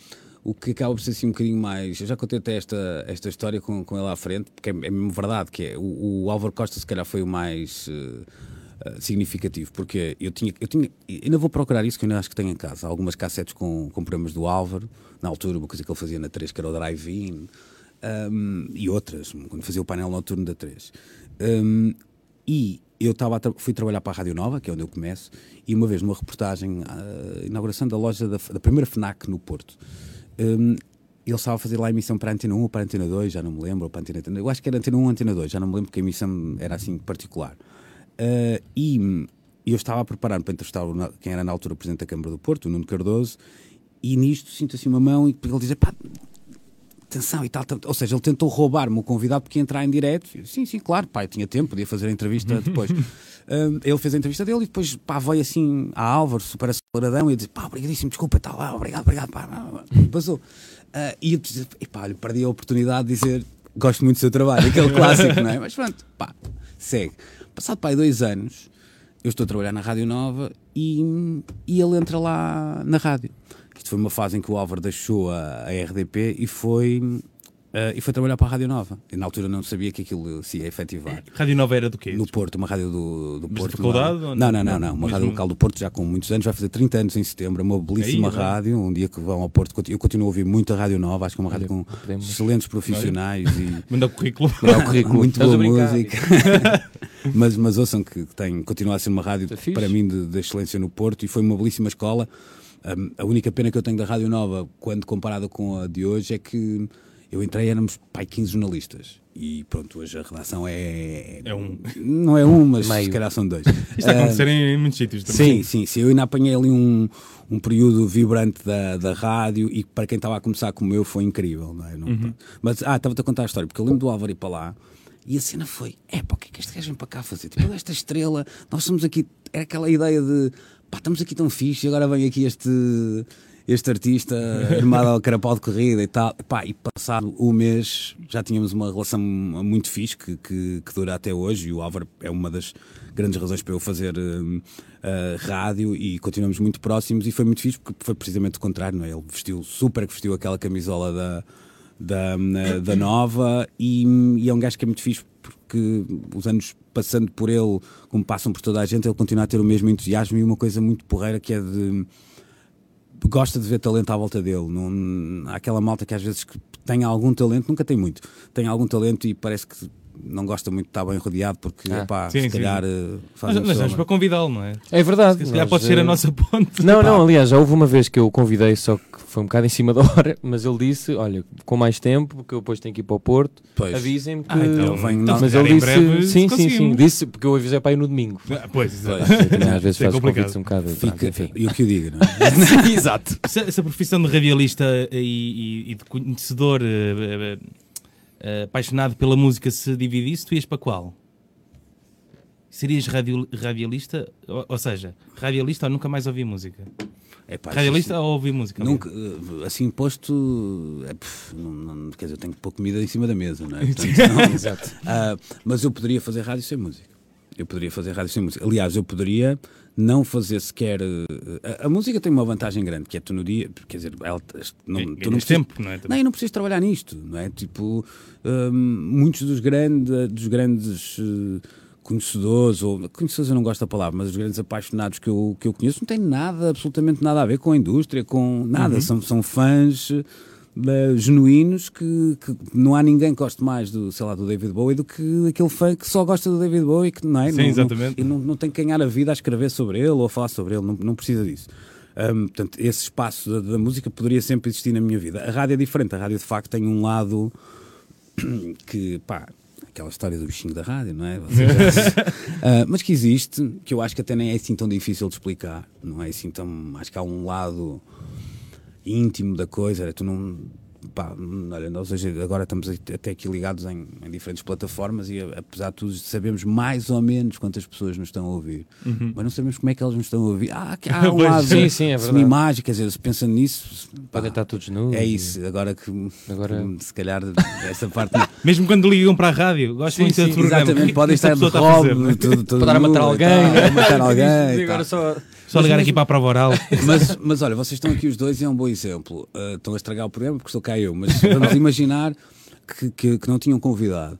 o que acaba por ser assim um bocadinho mais. Eu já contei até esta, esta história com, com ele à frente, porque é, é mesmo verdade, que é o, o Álvaro Costa, se calhar, foi o mais. uh, uh, significativo, porque eu tinha, eu tinha, ainda vou procurar isso que eu ainda acho que tenho em casa, algumas cassetes com, com programas do Álvaro, na altura, uma coisa que ele fazia na 3, que era o Drive-In, um, e outras, quando fazia o painel noturno da 3. Um, e eu tava fui trabalhar para a Rádio Nova, que é onde eu começo, e uma vez numa reportagem, a inauguração da loja da, da primeira FNAC no Porto, um, ele estava a fazer lá a emissão para a Antena 1 ou para a Antena 2, já não me lembro, ou para a Antena, eu acho que era Antena 1 ou Antena 2, já não me lembro porque a emissão era assim particular. Uh, e eu estava a preparar para entrevistar o quem era na altura o Presidente da Câmara do Porto, o Nuno Cardoso, e nisto sinto assim uma mão e ele diz: pá, atenção e tal, tal. Ou seja, ele tentou roubar-me o convidado porque ia entrar em direto. Sim, sim, claro, pá, eu tinha tempo, podia fazer a entrevista depois. Hum, ele fez a entrevista dele e depois, pá, veio assim a Álvaro, super aceleradão, e eu disse, pá, obrigadíssimo, desculpa e tal, ah, obrigado, obrigado, pá, passou. Ah, e eu disse, pá, olha, perdi a oportunidade de dizer, gosto muito do seu trabalho, aquele clássico, não é? Mas pronto, pá, segue. Passado, pá, aí dois anos, eu estou a trabalhar na Rádio Nova e, e ele entra lá na rádio. Isto foi uma fase em que o Álvaro deixou a, a RDP e foi, eh, e foi trabalhar para a Rádio Nova. E na altura não sabia que aquilo se ia efetivar. Rádio Nova era do quê? No Porto, uma rádio do, do Mas da Porto. faculdade ou Não, não? não, não, não. Uma Mesmo- rádio local do Porto já com muitos anos, vai fazer 30 anos em setembro. É uma belíssima Aí, rádio. Um dia que vão ao Porto, eu continuo a ouvir muita Rádio Nova. Acho que é uma rádio com podemos- excelentes profissionais e Manda o currículo. Dá o currículo. muito Estás a boa música. mas, mas ouçam que tem, continua a ser uma rádio fixe. para mim de, de excelência no Porto e foi uma belíssima escola. Um, a única pena que eu tenho da Rádio Nova, quando comparada com a de hoje, é que eu entrei, éramos pai 15 jornalistas. E pronto, hoje a redação é. É um. Não é um, mas Meio. se calhar são dois. Isto está a acontecer em, em muitos sítios também. Sim, sim, sim. Eu ainda apanhei ali um, um período vibrante da, da rádio e para quem estava a começar como eu foi incrível. Não é? Não- Mas, ah, estava-te a contar a história, porque eu lembro do Álvaro ir para lá e a cena foi: é pá, o que é que este gajo vem para cá fazer? Tipo, é esta estrela, nós somos aqui. Era aquela ideia de pá, estamos aqui tão fixe e agora vem aqui este. Este artista armado ao carapau de corrida e tal. Pá, e passado o mês já tínhamos uma relação muito fixe que, que, que dura até hoje. E o Álvaro é uma das grandes razões para eu fazer uh, uh, rádio e continuamos muito próximos. E foi muito fixe porque foi precisamente o contrário, não é? Ele vestiu super que vestiu aquela camisola da, da, da Nova e, e é um gajo que é muito fixe porque os anos passando por ele, como passam por toda a gente, ele continua a ter o mesmo entusiasmo e uma coisa muito porreira que é de gosta de ver talento à volta dele. Não, há aquela malta que às vezes tem algum talento, nunca tem muito, tem algum talento e parece que não gosta muito de estar bem rodeado porque, ah, epá, sim, se calhar uh, faz Mas, mas vamos para convidá-lo, não é? É verdade. Se calhar pode ser a eh, nossa ponte. Não, não, aliás, já houve uma vez que eu o convidei, só que foi um bocado em cima da hora, mas ele disse: Olha, com mais tempo, porque eu depois tenho que ir para o Porto, avisem-me que. Ah, então, vem, então, mas ele disse: Sim, sim, sim, disse, porque eu avisei para ir no domingo. Ah, pois, exato. Às vezes é faz convites um bocado. Fica, enfim. E o que eu digo, não é? Exato. Essa, essa, profissão de radialista e, e, e de conhecedor. Uh, uh, uh, apaixonado pela música se dividisse, tu ias para qual? Serias radio, radialista? Ou, ou, seja, radialista ou nunca mais ouvir música? É, pá, radialista assim, ou ouvir música? Nunca, eh, assim posto, é, pff, não, não, quer dizer, eu tenho pouco comida em cima da mesa, não é? Portanto, não, Exato. Uh, mas eu poderia fazer rádio sem música. Eu poderia fazer rádio sem música. Aliás, eu poderia não fazer sequer. Eh, a, a, música tem uma vantagem grande, que é tu no dia. Quer dizer, ela, não, tu não precisas, tempo, não é? Não, não precisas trabalhar nisto, não é? Tipo, hum, muitos dos, grande, dos grandes. Uh, conhecedores, ou conhecedores eu não gosto da palavra, mas os grandes apaixonados que eu, que eu conheço não têm nada, absolutamente nada a ver com a indústria, com nada, uhum. são, são fãs uh, genuínos que, que, não há ninguém que goste mais do, sei lá, do David Bowie do que aquele fã que só gosta do David Bowie que não é? Sim, não, exatamente. Não, e não, não tem que ganhar a vida a escrever sobre ele ou a falar sobre ele, não, não precisa disso. Um, portanto, esse espaço da, da, música poderia sempre existir na minha vida. A rádio é diferente, a rádio de facto tem um lado que, pá, aquela história do bichinho da rádio, não é? uh, mas que existe, que eu acho que até nem é assim tão difícil de explicar, não é assim tão. Acho que há um lado íntimo da coisa, tu não pá, olha, nós hoje agora estamos até aqui ligados em, em, diferentes plataformas e apesar de tudo sabemos mais ou menos quantas pessoas nos estão a ouvir, uhum. mas não sabemos como é que elas nos estão a ouvir. Ah, há um lado sim, sim, é imagem, quer dizer, se pensando nisso, podem estar todos nus. É isso, agora que agora... se calhar essa parte. Mesmo quando ligam para a rádio, gosto muito desse programa. Exatamente, podem estar de roubo, tudo, tudo para matar alguém, matar alguém. Agora só só ligar aqui para a prova oral. Mas, mas olha, vocês estão aqui os dois e é um bom exemplo. Uh, estão a estragar o programa porque estou cá eu, mas vamos imaginar que, que, que não tinham convidado.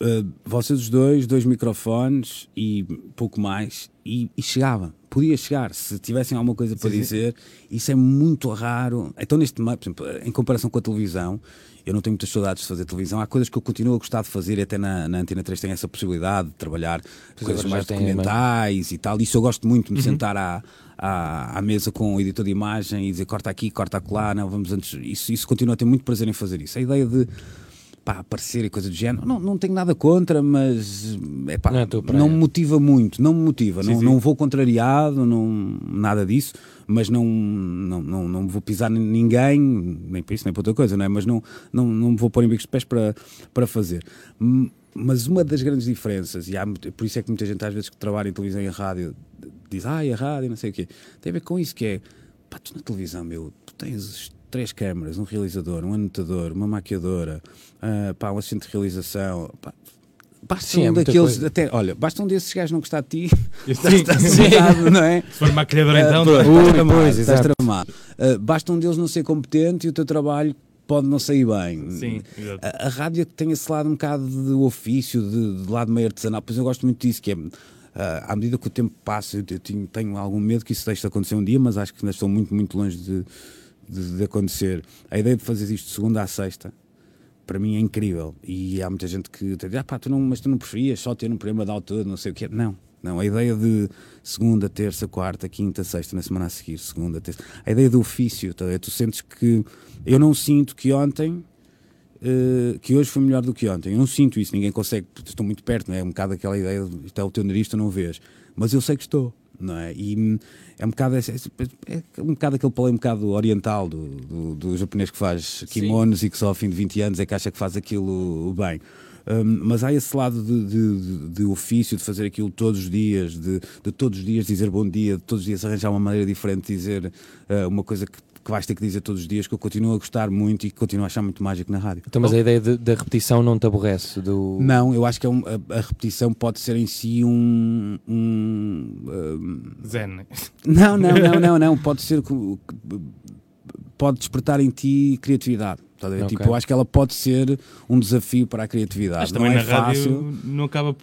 Uh, vocês os dois, dois microfones e pouco mais, e, e, chegava, podia chegar, se tivessem alguma coisa para sim, dizer, sim. isso é muito raro. Então, neste por exemplo, em comparação com a televisão, eu não tenho muitas saudades de fazer televisão. Há coisas que eu continuo a gostar de fazer, e até na, na Antena 3 tem essa possibilidade de trabalhar pois coisas mais documentais e tal. Isso eu gosto muito de me uhum. sentar à, à, à, mesa com o editor de imagem e dizer corta aqui, corta acolá, não, vamos antes. Isso, isso continua a ter muito prazer em fazer isso. A ideia de pá, aparecer e coisa do género. Não, não tenho nada contra, mas é pá, não, é não me motiva muito, não me motiva. Sim, não, sim. não vou contrariado, não, nada disso, mas não, não, não, não vou pisar ninguém, nem para isso, nem para outra coisa, não é? Mas não, não, não me vou pôr em bicos de pés para, para fazer. Mas uma das grandes diferenças, e há, por isso é que muita gente às vezes que trabalha em televisão e rádio diz, ah, a rádio, não sei o quê, tem a ver com isso que é, pá, tu na televisão, meu, tu tens três câmaras, um realizador, um anotador, uma maquiadora, uh, pá, um assistente de realização. Pá, basta sim, um é daqueles. Até, olha, basta um desses gajos não gostar de ti. Não é? Se for maquiadora, uh, então. Pronto, estás tramado. Estás tramado. Uh, basta um deles não ser competente e o teu trabalho pode não sair bem. Sim, a, a, rádio tem esse lado um bocado de ofício, de, de lado meio artesanal, pois eu gosto muito disso, que é. Uh, à medida que o tempo passa, eu, eu tenho, tenho, algum medo que isso deixe de acontecer um dia, mas acho que ainda estou muito, muito longe de, de, de, acontecer. A ideia de fazer isto de segunda a sexta, para mim é incrível. E há muita gente que diz, ah pá, tu não, mas tu não preferias só ter um programa de autor, não sei o que Não, não. A ideia de segunda, terça, quarta, quinta, sexta, na semana a seguir, segunda, terça. A ideia do ofício, tá? tu sentes que. Eu não sinto que ontem. Uh, que hoje foi melhor do que ontem. Eu não sinto isso, ninguém consegue, estou muito perto, não é? É um bocado aquela ideia de está o teu nariz, tu não vês. Mas eu sei que estou não é? E é um bocado, é, é, um bocado aquele palé um bocado oriental do, do, do, japonês que faz kimonos Sim. e que só ao fim de 20 anos é que acha que faz aquilo bem. Um, mas há esse lado de, de, de, ofício, de fazer aquilo todos os dias, de, de, todos os dias dizer bom dia, de todos os dias arranjar uma maneira diferente de dizer uh, uma coisa que que vais ter que dizer todos os dias que eu continuo a gostar muito e que continuo a achar muito mágico na rádio. Então, mas a ideia de- da repetição não te aborrece? Do... Não, eu acho que é um- a, a repetição pode ser em si um. um, um, Zen. não, não, não, não, não. Pode ser. Pode despertar em ti criatividade. Estás a ver? Ok. Tipo, eu acho que ela pode ser um desafio para a criatividade. Mas não também é na rádio fácil. não acaba.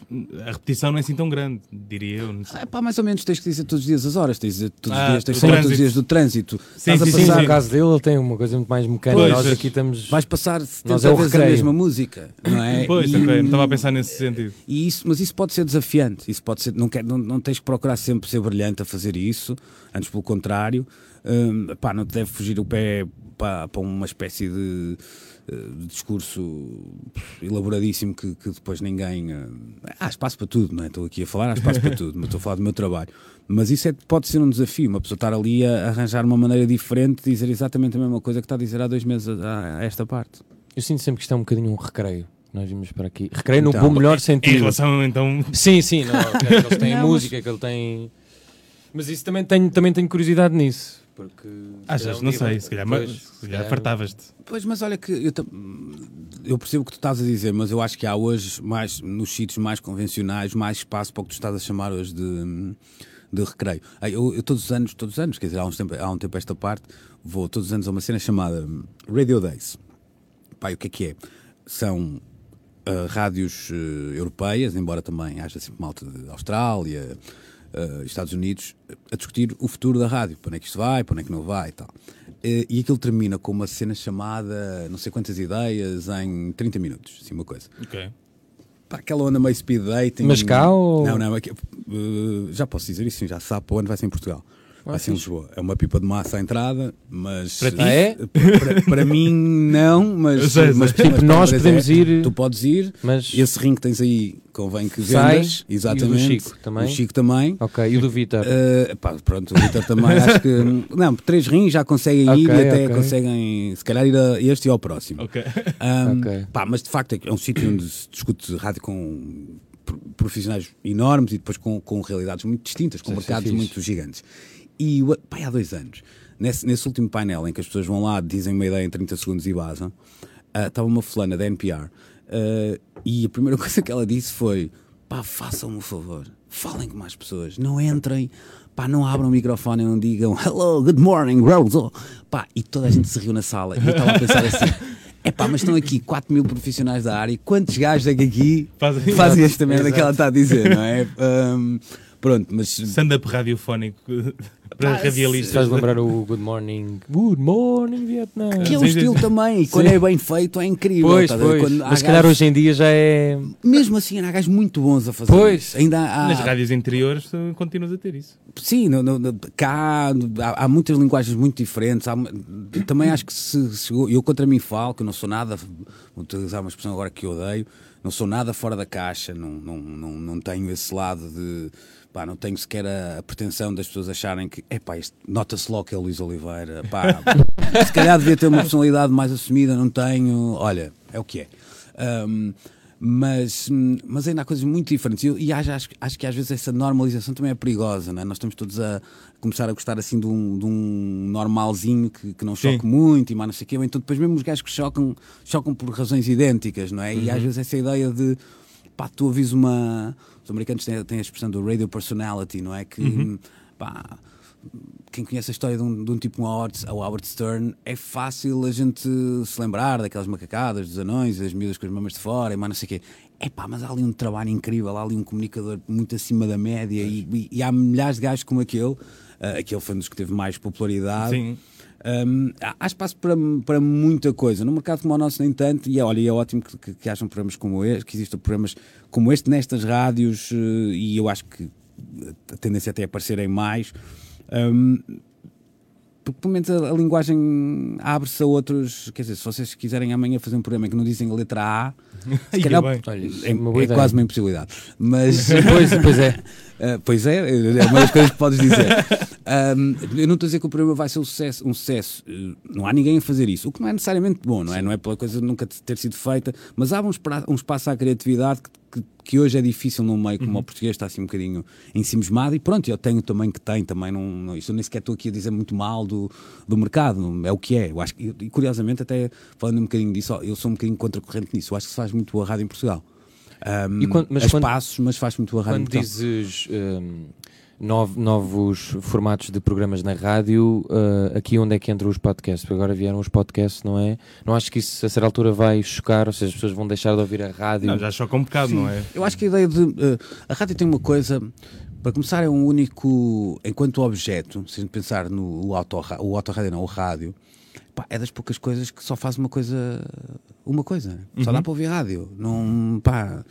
A repetição não é assim tão grande, diria eu. É pá, mais ou menos tens que dizer todos os dias as horas, tens de dizer todos os Ah, dias, tens o de falar todos os dias do trânsito. Sim, Estás a sim, Sim, passar- no caso dele, ele tem uma coisa muito mais mecânica. Pois, Nós aqui estamos. Vais passar Nós 70 é a mesma música, não é? Pois, E- ok, não estava a pensar nesse sentido. E isso, mas isso pode ser desafiante. Isso pode ser, não, quer, não, não tens que procurar sempre ser brilhante a fazer isso, antes pelo contrário. Hum, pá, não te deve fugir o pé para, para uma espécie de, eh, de discurso elaboradíssimo que, que depois ninguém. eh, há espaço para tudo, não é? Estou aqui a falar, há espaço para tudo, mas estou a falar do meu trabalho. Mas isso é- pode ser um desafio, uma pessoa estar ali a arranjar uma maneira diferente de dizer exatamente a mesma coisa que está a dizer há dois meses a, a esta parte. Eu sinto sempre que isto é um bocadinho um recreio. Nós vimos para aqui. Recreio no Então, bom melhor Em sentido. relação, então. Sim, sim, não, é que eles têm Não, música, que ele tem. Mas isso também tenho, também tenho curiosidade nisso. Porque. Achas? um Não sei, se calhar, Pois, mas, se calhar fartavas-te. Pois, mas olha que eu, eu percebo o que tu estás a dizer, mas eu acho que há hoje, mais, nos sítios mais convencionais, mais espaço para o que tu estás a chamar hoje de, de recreio. Eu, eu todos os anos, todos os anos, quer dizer, há, uns tempo, há um tempo esta parte, vou todos os anos a uma cena chamada Radio Days. Pai, o que é que é? São ah, rádios eh, europeias, embora também haja sempre malta de Austrália, eh, Estados Unidos, a discutir o futuro da rádio, para onde é que isto vai, para onde é que não vai e tal. Eh, e aquilo termina com uma cena chamada não sei quantas ideias em 30 minutos, assim uma coisa. Ok. Pá, aquela onda meio speed dating. Mas cá ou- Não, não, é que- eh, já posso dizer isso, sim, já sabe para onde vai ser em Portugal. Ser em Lisboa. É uma pipa de massa à entrada, mas. Para ti? Ah, é? Para, para mim, não, mas. Sei, mas. Tipo, mas nós podemos é. ir- Tu podes ir. Mas. Esse ring que tens aí, convém que Sai, vendas. e o do Exatamente. Chico também? O Chico também. Ok, e o do Vitor? Uh, pá, pronto, o Vitor também acho que. Não, três rins já conseguem ir e até ok. conseguem, se calhar, ir a este e ao próximo. Ok. Um, Ok. pá, mas de facto é um sítio onde se discute rádio com pro- profissionais enormes e depois com, com realidades muito distintas, com mercados muito gigantes. E o- pá, há dois anos, nesse, nesse último painel em que as pessoas vão lá, dizem uma ideia em 30 segundos e basam, ah, estava uma fulana da NPR ah, e a primeira coisa que ela disse foi: pá, façam-me um favor, falem com mais pessoas, não entrem. Pá, não abram o microfone e não digam Hello, good morning, Rose. Pá, e toda a gente se riu na sala. E eu estava a pensar assim: é pá, mas estão aqui 4 mil profissionais da área, quantos gajos é que aqui Fazem- fazem esta merda Exato. que ela está a dizer, não é? Ahm, pronto, mas Stand-up radiofónico para Pá, radialistas. Faz lembrar o Good Morning. Good Morning, Vietnam. que é um estilo também, e quando Sim. é bem feito é incrível. Pois, ver? pois. Mas se calhar hoje em dia já é. Mesmo assim, há gajos muito bons a fazer Pois. isso. Ainda há, Nas rádios interiores continuas a ter isso. Sim, no, no- no- cá há, há muitas linguagens muito diferentes. há também acho que se chegou. Eu contra mim falo que eu não sou nada. Vou utilizar uma expressão agora que eu odeio. Não sou nada fora da caixa. Não, não, não, não tenho esse lado de. Pá, não tenho sequer a, a pretensão das pessoas acharem que. Epá, isto nota-se logo que é Luís Oliveira. Pá, se calhar devia ter uma personalidade mais assumida. Não tenho. Olha, é o que é. Ahm, mas, mas ainda há coisas muito diferentes. E E acho, acho, acho que às vezes essa normalização também é perigosa, não é? Nós estamos todos a começar a gostar assim de um, de um normalzinho que, que não Sim. choque muito e mais não sei o quê. Então depois mesmo os gajos que chocam, chocam por razões idênticas, não é? E às vezes essa ideia de pá, tu ouvis uma. Os americanos têm, têm a expressão do radio personality, não é? Que pá, quem conhece a história de um, de um tipo como o Howard, o Howard Stern, é fácil a gente se lembrar daquelas macacadas, dos anões, das miúdas com as mamas de fora e mais não sei o quê. É pá, mas há ali um trabalho incrível, há ali um comunicador muito acima da média e, e- e há milhares de gajos como aquele. Ah, aquele foi um dos que teve mais popularidade. Sim. Hum, há- espaço para, para muita coisa. Num mercado como o nosso, nem tanto. E é, olha, é ótimo que, que, que hajam programas como este, que existam programas como este nestas rádios. eh, E eu acho que a tendência até é aparecerem mais. Hum, porque pelo menos a, a linguagem abre-se a outros. Quer dizer, se vocês quiserem amanhã fazer um programa que não dizem a letra A, se calhar é, é é quase uma impossibilidade. Mas. Pois, pois é. Uh, pois é, é uma das coisas que podes dizer. Um, eu não estou a dizer que o programa vai ser um sucesso. Um sucesso. Uh, Não há ninguém a fazer isso. O que não é necessariamente bom, não é? Não é pela coisa nunca ter sido feita, mas há um, um espaço à criatividade que, que, que hoje é difícil num meio como o português, está assim um bocadinho ensimismado, e pronto, eu tenho também que tem, também não, não isto eu nem sequer estou aqui a dizer muito mal do, do mercado, é o que é. Eu acho que, e curiosamente, até falando um bocadinho disso, eu sou um bocadinho contracorrente nisso, eu acho que se faz muito boa rádio em Portugal. Um, E quando- mas a quando- espaços, mas faz muito boa rádio em Quando Portugal. dizes hum, nov- novos formatos de programas na rádio, uh, aqui onde é que entram os podcasts? Porque agora vieram os podcasts, não é? Não acho que isso a certa altura vai chocar, ou seja, as pessoas vão deixar de ouvir a rádio. Não, já choca um bocado, não é? Eu acho que a ideia de. eh, a rádio tem uma coisa. Para começar, é um único. Enquanto objeto, se a gente pensar no o autorra- o autorrádio, não, o rádio, pá, é das poucas coisas que só faz uma coisa. Uma coisa. Só dá para ouvir rádio. Não. Pá.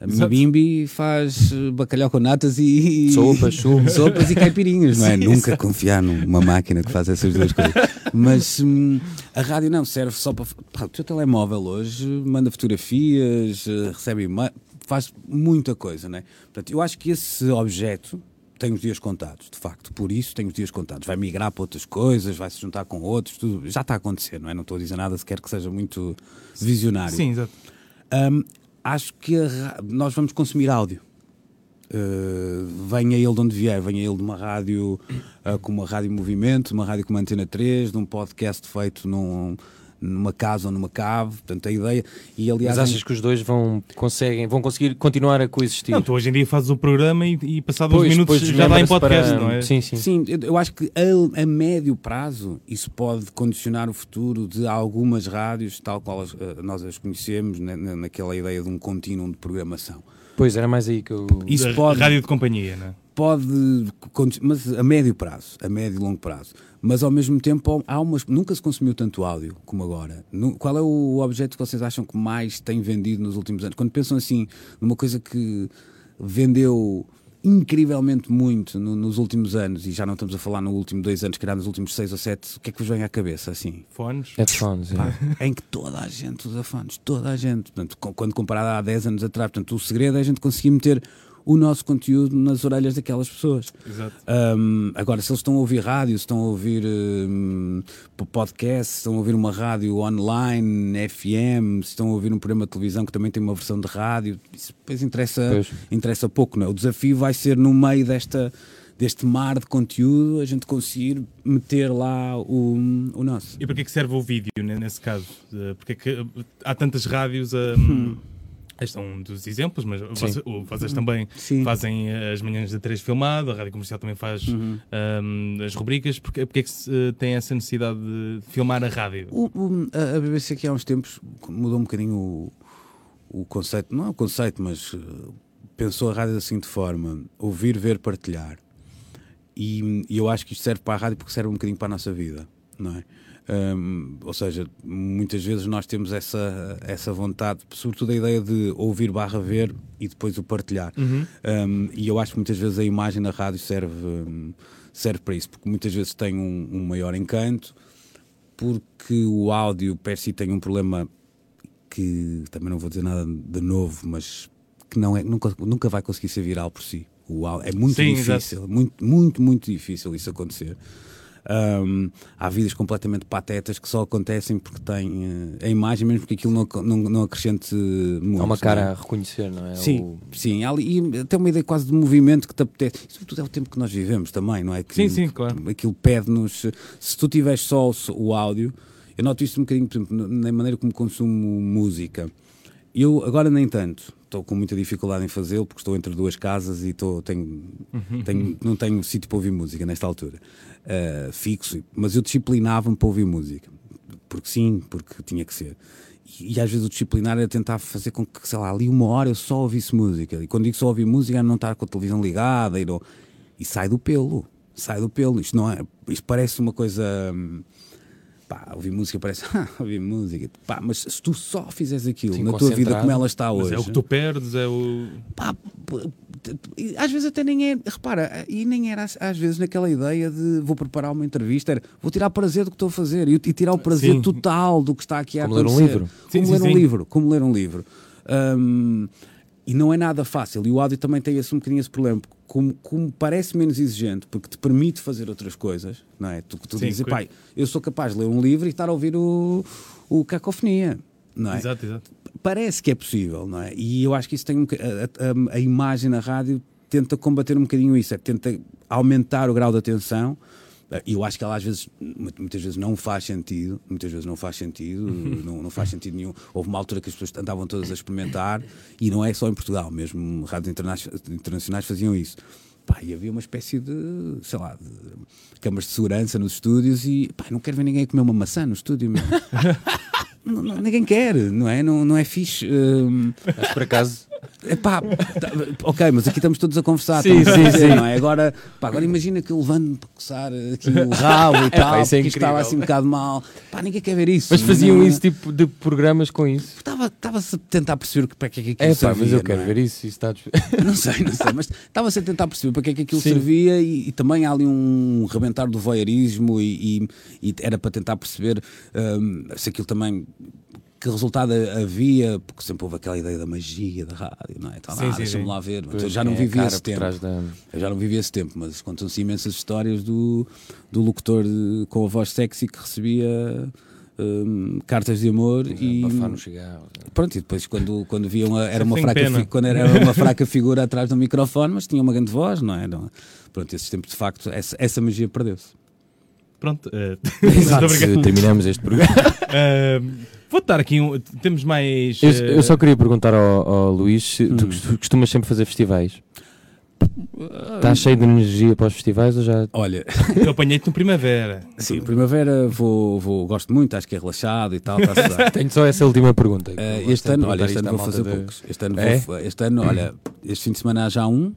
A minha Exato. bimbi faz eh, bacalhau com natas e. Sopas, sumo. sopas e caipirinhas, não é? Sim, Nunca confiar numa máquina que faz essas duas coisas. Mas hum, a rádio não serve só para. Pá, o teu telemóvel hoje manda fotografias, eh, recebe e-mail, faz muita coisa, não é? Portanto, eu acho que esse objeto tem os dias contados, de facto. Por isso tem os dias contados. Vai migrar para outras coisas, vai se juntar com outros, tudo. Já está a acontecer, não é? Não estou a dizer nada sequer que seja muito visionário. Sim, exato. Hum, acho que a nós vamos consumir áudio. Uh, venha ele de onde vier, venha ele de uma rádio uh, como uma Rádio Movimento, uma rádio como a Antena 3, de um podcast feito num- numa casa ou numa cave. Portanto, a ideia. E aliás, Mas achas que os dois vão, conseguem, vão conseguir continuar a coexistir? Não, tu hoje em dia fazes o programa e, e passado uns minutos já dá em podcast, para- não é? Sim, sim. Sim, eu- acho que a, a médio prazo isso pode condicionar o futuro de algumas rádios, tal qual as, eh, nós as conhecemos, na, na- naquela ideia de um contínuo de programação. Pois, era mais aí que eu... Isso pode- Rádio de companhia, não é? pode, mas a médio prazo, a médio e longo prazo. Mas ao mesmo tempo há umas, nunca se consumiu tanto áudio como agora. Qual é o objeto que vocês acham que mais tem vendido nos últimos anos? Quando pensam assim numa coisa que vendeu incrivelmente muito no- nos últimos anos, e já não estamos a falar no último dois anos, que era nos últimos seis ou sete, o que é que vos vem à cabeça assim? Fones. Headphones, é. Pá, em que toda a gente usa fones, toda a gente. Portanto, quando comparado há 10 anos atrás, portanto, o segredo é a gente conseguir meter o nosso conteúdo nas orelhas daquelas pessoas. Exato. Um, agora, se eles estão a ouvir rádio, se estão a ouvir um, podcast, se estão a ouvir uma rádio online, FM, se estão a ouvir um programa de televisão que também tem uma versão de rádio, isso depois interessa, Pois. interessa pouco. Não é? O desafio vai ser no meio desta, deste mar de conteúdo a gente conseguir meter lá o, o nosso. E para que é serve o vídeo né, nesse caso? Eh, Porque é que eh, há tantas rádios a. Hum. Este é um dos exemplos, mas vocês, vocês também Sim. fazem eh, as manhãs de três filmado, a rádio comercial também faz Uhum. ahm, as rubricas. Porque, porque é que se eh, tem essa necessidade de filmar a rádio? O- o- a, BBC aqui há uns tempos mudou um bocadinho o, o conceito, não é o conceito, mas eh, pensou a rádio da seguinte forma: ouvir, ver, partilhar. E, e eu acho que isto serve para a rádio porque serve um bocadinho para a nossa vida, não é? Hum, ou seja, muitas vezes nós temos essa, essa vontade, sobretudo a ideia de ouvir barra ver e depois o partilhar. Um, e eu acho que muitas vezes a imagem na rádio serve, serve para isso, porque muitas vezes tem um, um maior encanto, porque o áudio per si tem um problema que também não vou dizer nada de novo, mas que não é, nunca, nunca vai conseguir ser viral por si. O áudio, é muito Sim, difícil, muito, muito, muito difícil isso acontecer. Um, há vídeos completamente patetas que só acontecem porque têm eh, a imagem, mesmo porque aquilo não, não, não acrescente muito. Há uma é? cara a reconhecer, não é? Sim, O- sim. há ali- E tem uma ideia quase de movimento que te apetece. E sobretudo é o tempo que nós vivemos também, não é? Que, Sim, sim, claro. Aquilo pede-nos. Se tu tiveres só o, o áudio, eu noto isto um bocadinho, por exemplo, na maneira como consumo música. Eu agora nem tanto. Estou com muita dificuldade em fazê-lo porque estou entre duas casas e estou, tenho, tenho- não tenho sítio para ouvir música nesta altura. Uh, fixo. Mas eu disciplinava-me para ouvir música. Porque sim, porque tinha que ser. E, e às vezes o disciplinar era tentar fazer com que, sei lá, ali uma hora eu só ouvisse música. E quando digo só ouvir música é não estar com a televisão ligada e, não- e sai do pelo. Sai do pelo. Isto, não é, isto parece uma coisa. hum, Pá, ouvir música parece. Ah, ouvir música. Pá, mas se tu só fizeres aquilo Sim, na tua vida como ela está Mas hoje. é o que tu perdes, é o. pá, às vezes até nem é, repara, e nem era às- vezes naquela ideia de vou preparar uma entrevista, era vou tirar prazer do que estou a fazer e, e tirar o prazer Sim. total do que está aqui a Como ler um acontecer. livro. Como Sim, sim, ler um sim. livro, como ler um livro. Hum, e não é nada fácil, e o áudio também tem esse, um bocadinho esse problema, porque como, como parece menos exigente, porque te permite fazer outras coisas, não é? Tu, tu Sim, dizes, pai, eu sou capaz de ler um livro e estar a ouvir o, o Cacofonia, não é? Exato, exato. parece que é possível, não é? E eu acho que isso tem um, a, a- a imagem na rádio tenta combater um bocadinho isso, é tenta aumentar o grau de atenção. Eu acho que ela às vezes, mu- muitas vezes não faz sentido, muitas vezes não faz sentido, não, não faz sentido nenhum. Houve uma altura que as pessoas andavam todas a experimentar, e não é só em Portugal, mesmo rádios interna- internacionais faziam isso. Pá, e havia uma espécie de, sei lá, de câmaras de segurança nos estúdios e pá, não quero ver ninguém comer uma maçã no estúdio mesmo. Ninguém quer, não é? Não, não é fixe. hum, Mas por acaso, Epá, tá- ok, mas aqui estamos todos a conversar. Sim, a sim, dizer, sim. Não é? agora, pá, agora imagina que eu levanto para coçar aqui o rabo e tal, pá, isso é estava assim um bocado mal. Pá, ninguém quer ver isso. mas faziam Não- isso tipo de programas com isso. Estava- Estava-se a tentar perceber para que é que aquilo É pá, servia. mas eu quero é? ver isso. isso está... Não sei, não sei, mas estava-se a tentar perceber para que é que aquilo Sim. servia e, e também há ali um rebentar do voyeurismo e, e- e era para tentar perceber hum, se aquilo também. Que resultado havia, porque sempre houve aquela ideia da magia da rádio, não é? Então, Sim, ah, deixa-me lá ver. Pois, eu já não é vivi esse tempo. da- Eu já não vivi esse tempo, mas contam-se imensas histórias do, do locutor de- com a voz sexy que recebia hum, cartas de amor e. Abafar no cigarro. Pronto, e depois quando, quando viam a- era uma fraca fi- quando era uma fraca figura atrás do microfone, mas tinha uma grande voz, não é? Não- Pronto, esses tempos de facto, essa, essa magia perdeu-se. Pronto. Se terminamos este programa. Eh, vou dar aqui um. Temos mais. Eu, eh, eu só queria perguntar ao, ao Luís se tu Hum. costu- costumas sempre fazer festivais. Estás cheio de energia para os festivais ou já. Olha, Eu apanhei-te no Primavera. sim, primavera vou, vou, gosto muito, acho que é relaxado e tal, bem. Tenho só essa última pergunta. Eh, gosto este ano, olha, este ano vou fazer de- poucos. Este ano, É? vou, este ano, olha, este fim de semana há já um,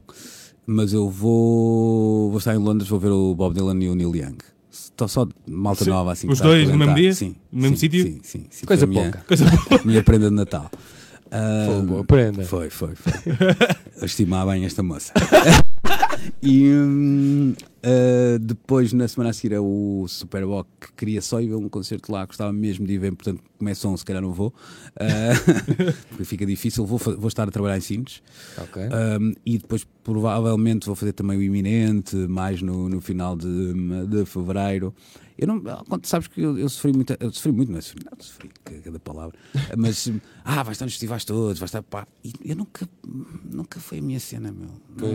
mas eu vou, vou estar em Londres, vou ver o Bob Dylan e o Neil Young. Estou só malta nova assim. Os dois no mesmo dia? Sim. No mesmo sítio? Sim, sim, sim. Coisa Foi a minha- pouca. Coisa boa. Minha prenda de Natal. Ah, Foi boa prenda. Foi, foi, foi. Eu estimava bem esta moça. e hum, ah, depois, na semana a seguir, é o Superboc que queria só ir ver um concerto lá, gostava mesmo de ir ver, portanto, começa um, se calhar não vou, Ah, porque fica difícil. Vou, vou estar a trabalhar em Sintes. Ok. Um, e depois provavelmente vou fazer também o iminente, mais no, no final de, de fevereiro. Eu não, quando sabes que eu, eu sofri muito, eu sofri muito, não é? Sofri, não, sofri, que- cada palavra, mas ah, vai estar nos festivais todos, vai estar pá. E eu nunca, nunca foi a minha cena, meu.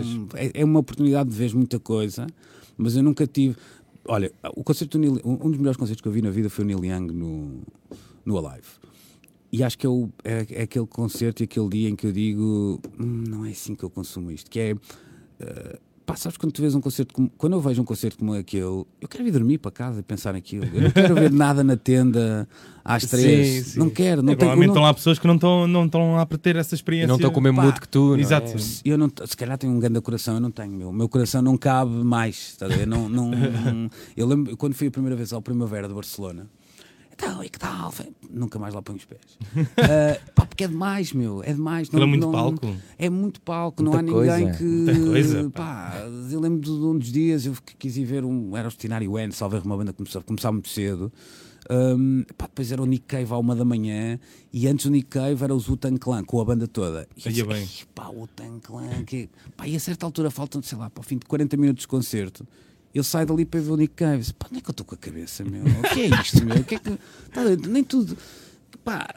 Não- é, é uma oportunidade de ver muita coisa, mas eu nunca tive. Olha, o concerto do Neil, um dos melhores concertos que eu vi na vida foi o Neil Young no, no Alive. E acho que é, o- é- é aquele concerto e aquele dia em que eu digo "Hum, não é assim que eu consumo isto. Que é eh, pá, sabes quando tu vês um concerto como, quando eu vejo um concerto como aquele, eu quero ir dormir para casa e pensar naquilo. Eu não quero ver nada na tenda às três. Sim, sim. Não quero, não É, tenho. provavelmente não- estão lá pessoas que não estão, não estão lá para ter essa E experiência. não estou com o mesmo mood que tu. não é? exato. eu não, se calhar tenho um grande coração, eu não tenho, meu. O meu coração não cabe mais. Ver? Não, não, eu lembro quando fui a primeira vez ao Primavera de Barcelona. Então, e que tal? Nunca mais lá ponho os pés. Ah, pá, porque é demais, meu. É demais. Aquilo é muito palco. É muito palco. não Muita há ninguém coisa. que. Muita coisa, pá. eu lembro de um dos dias, eu que- quis ir ver um. Era o Stinário N, salve uma banda que começou a começar muito cedo. Um, pá, depois era o Nick Cave à uma da manhã e antes do Nick Cave era o Wu-Tang Clan com a banda toda. E é disse, bem. "Ei, pá, o Clan, que... pá, e a certa altura faltam, sei lá, para o fim de 40 minutos de concerto. Eu saio dali para ver o Nick Cave. Disse, Pá, onde é que eu estou com a cabeça, meu? O que é isto, meu? O que é que... Tá, nem tudo. Pá,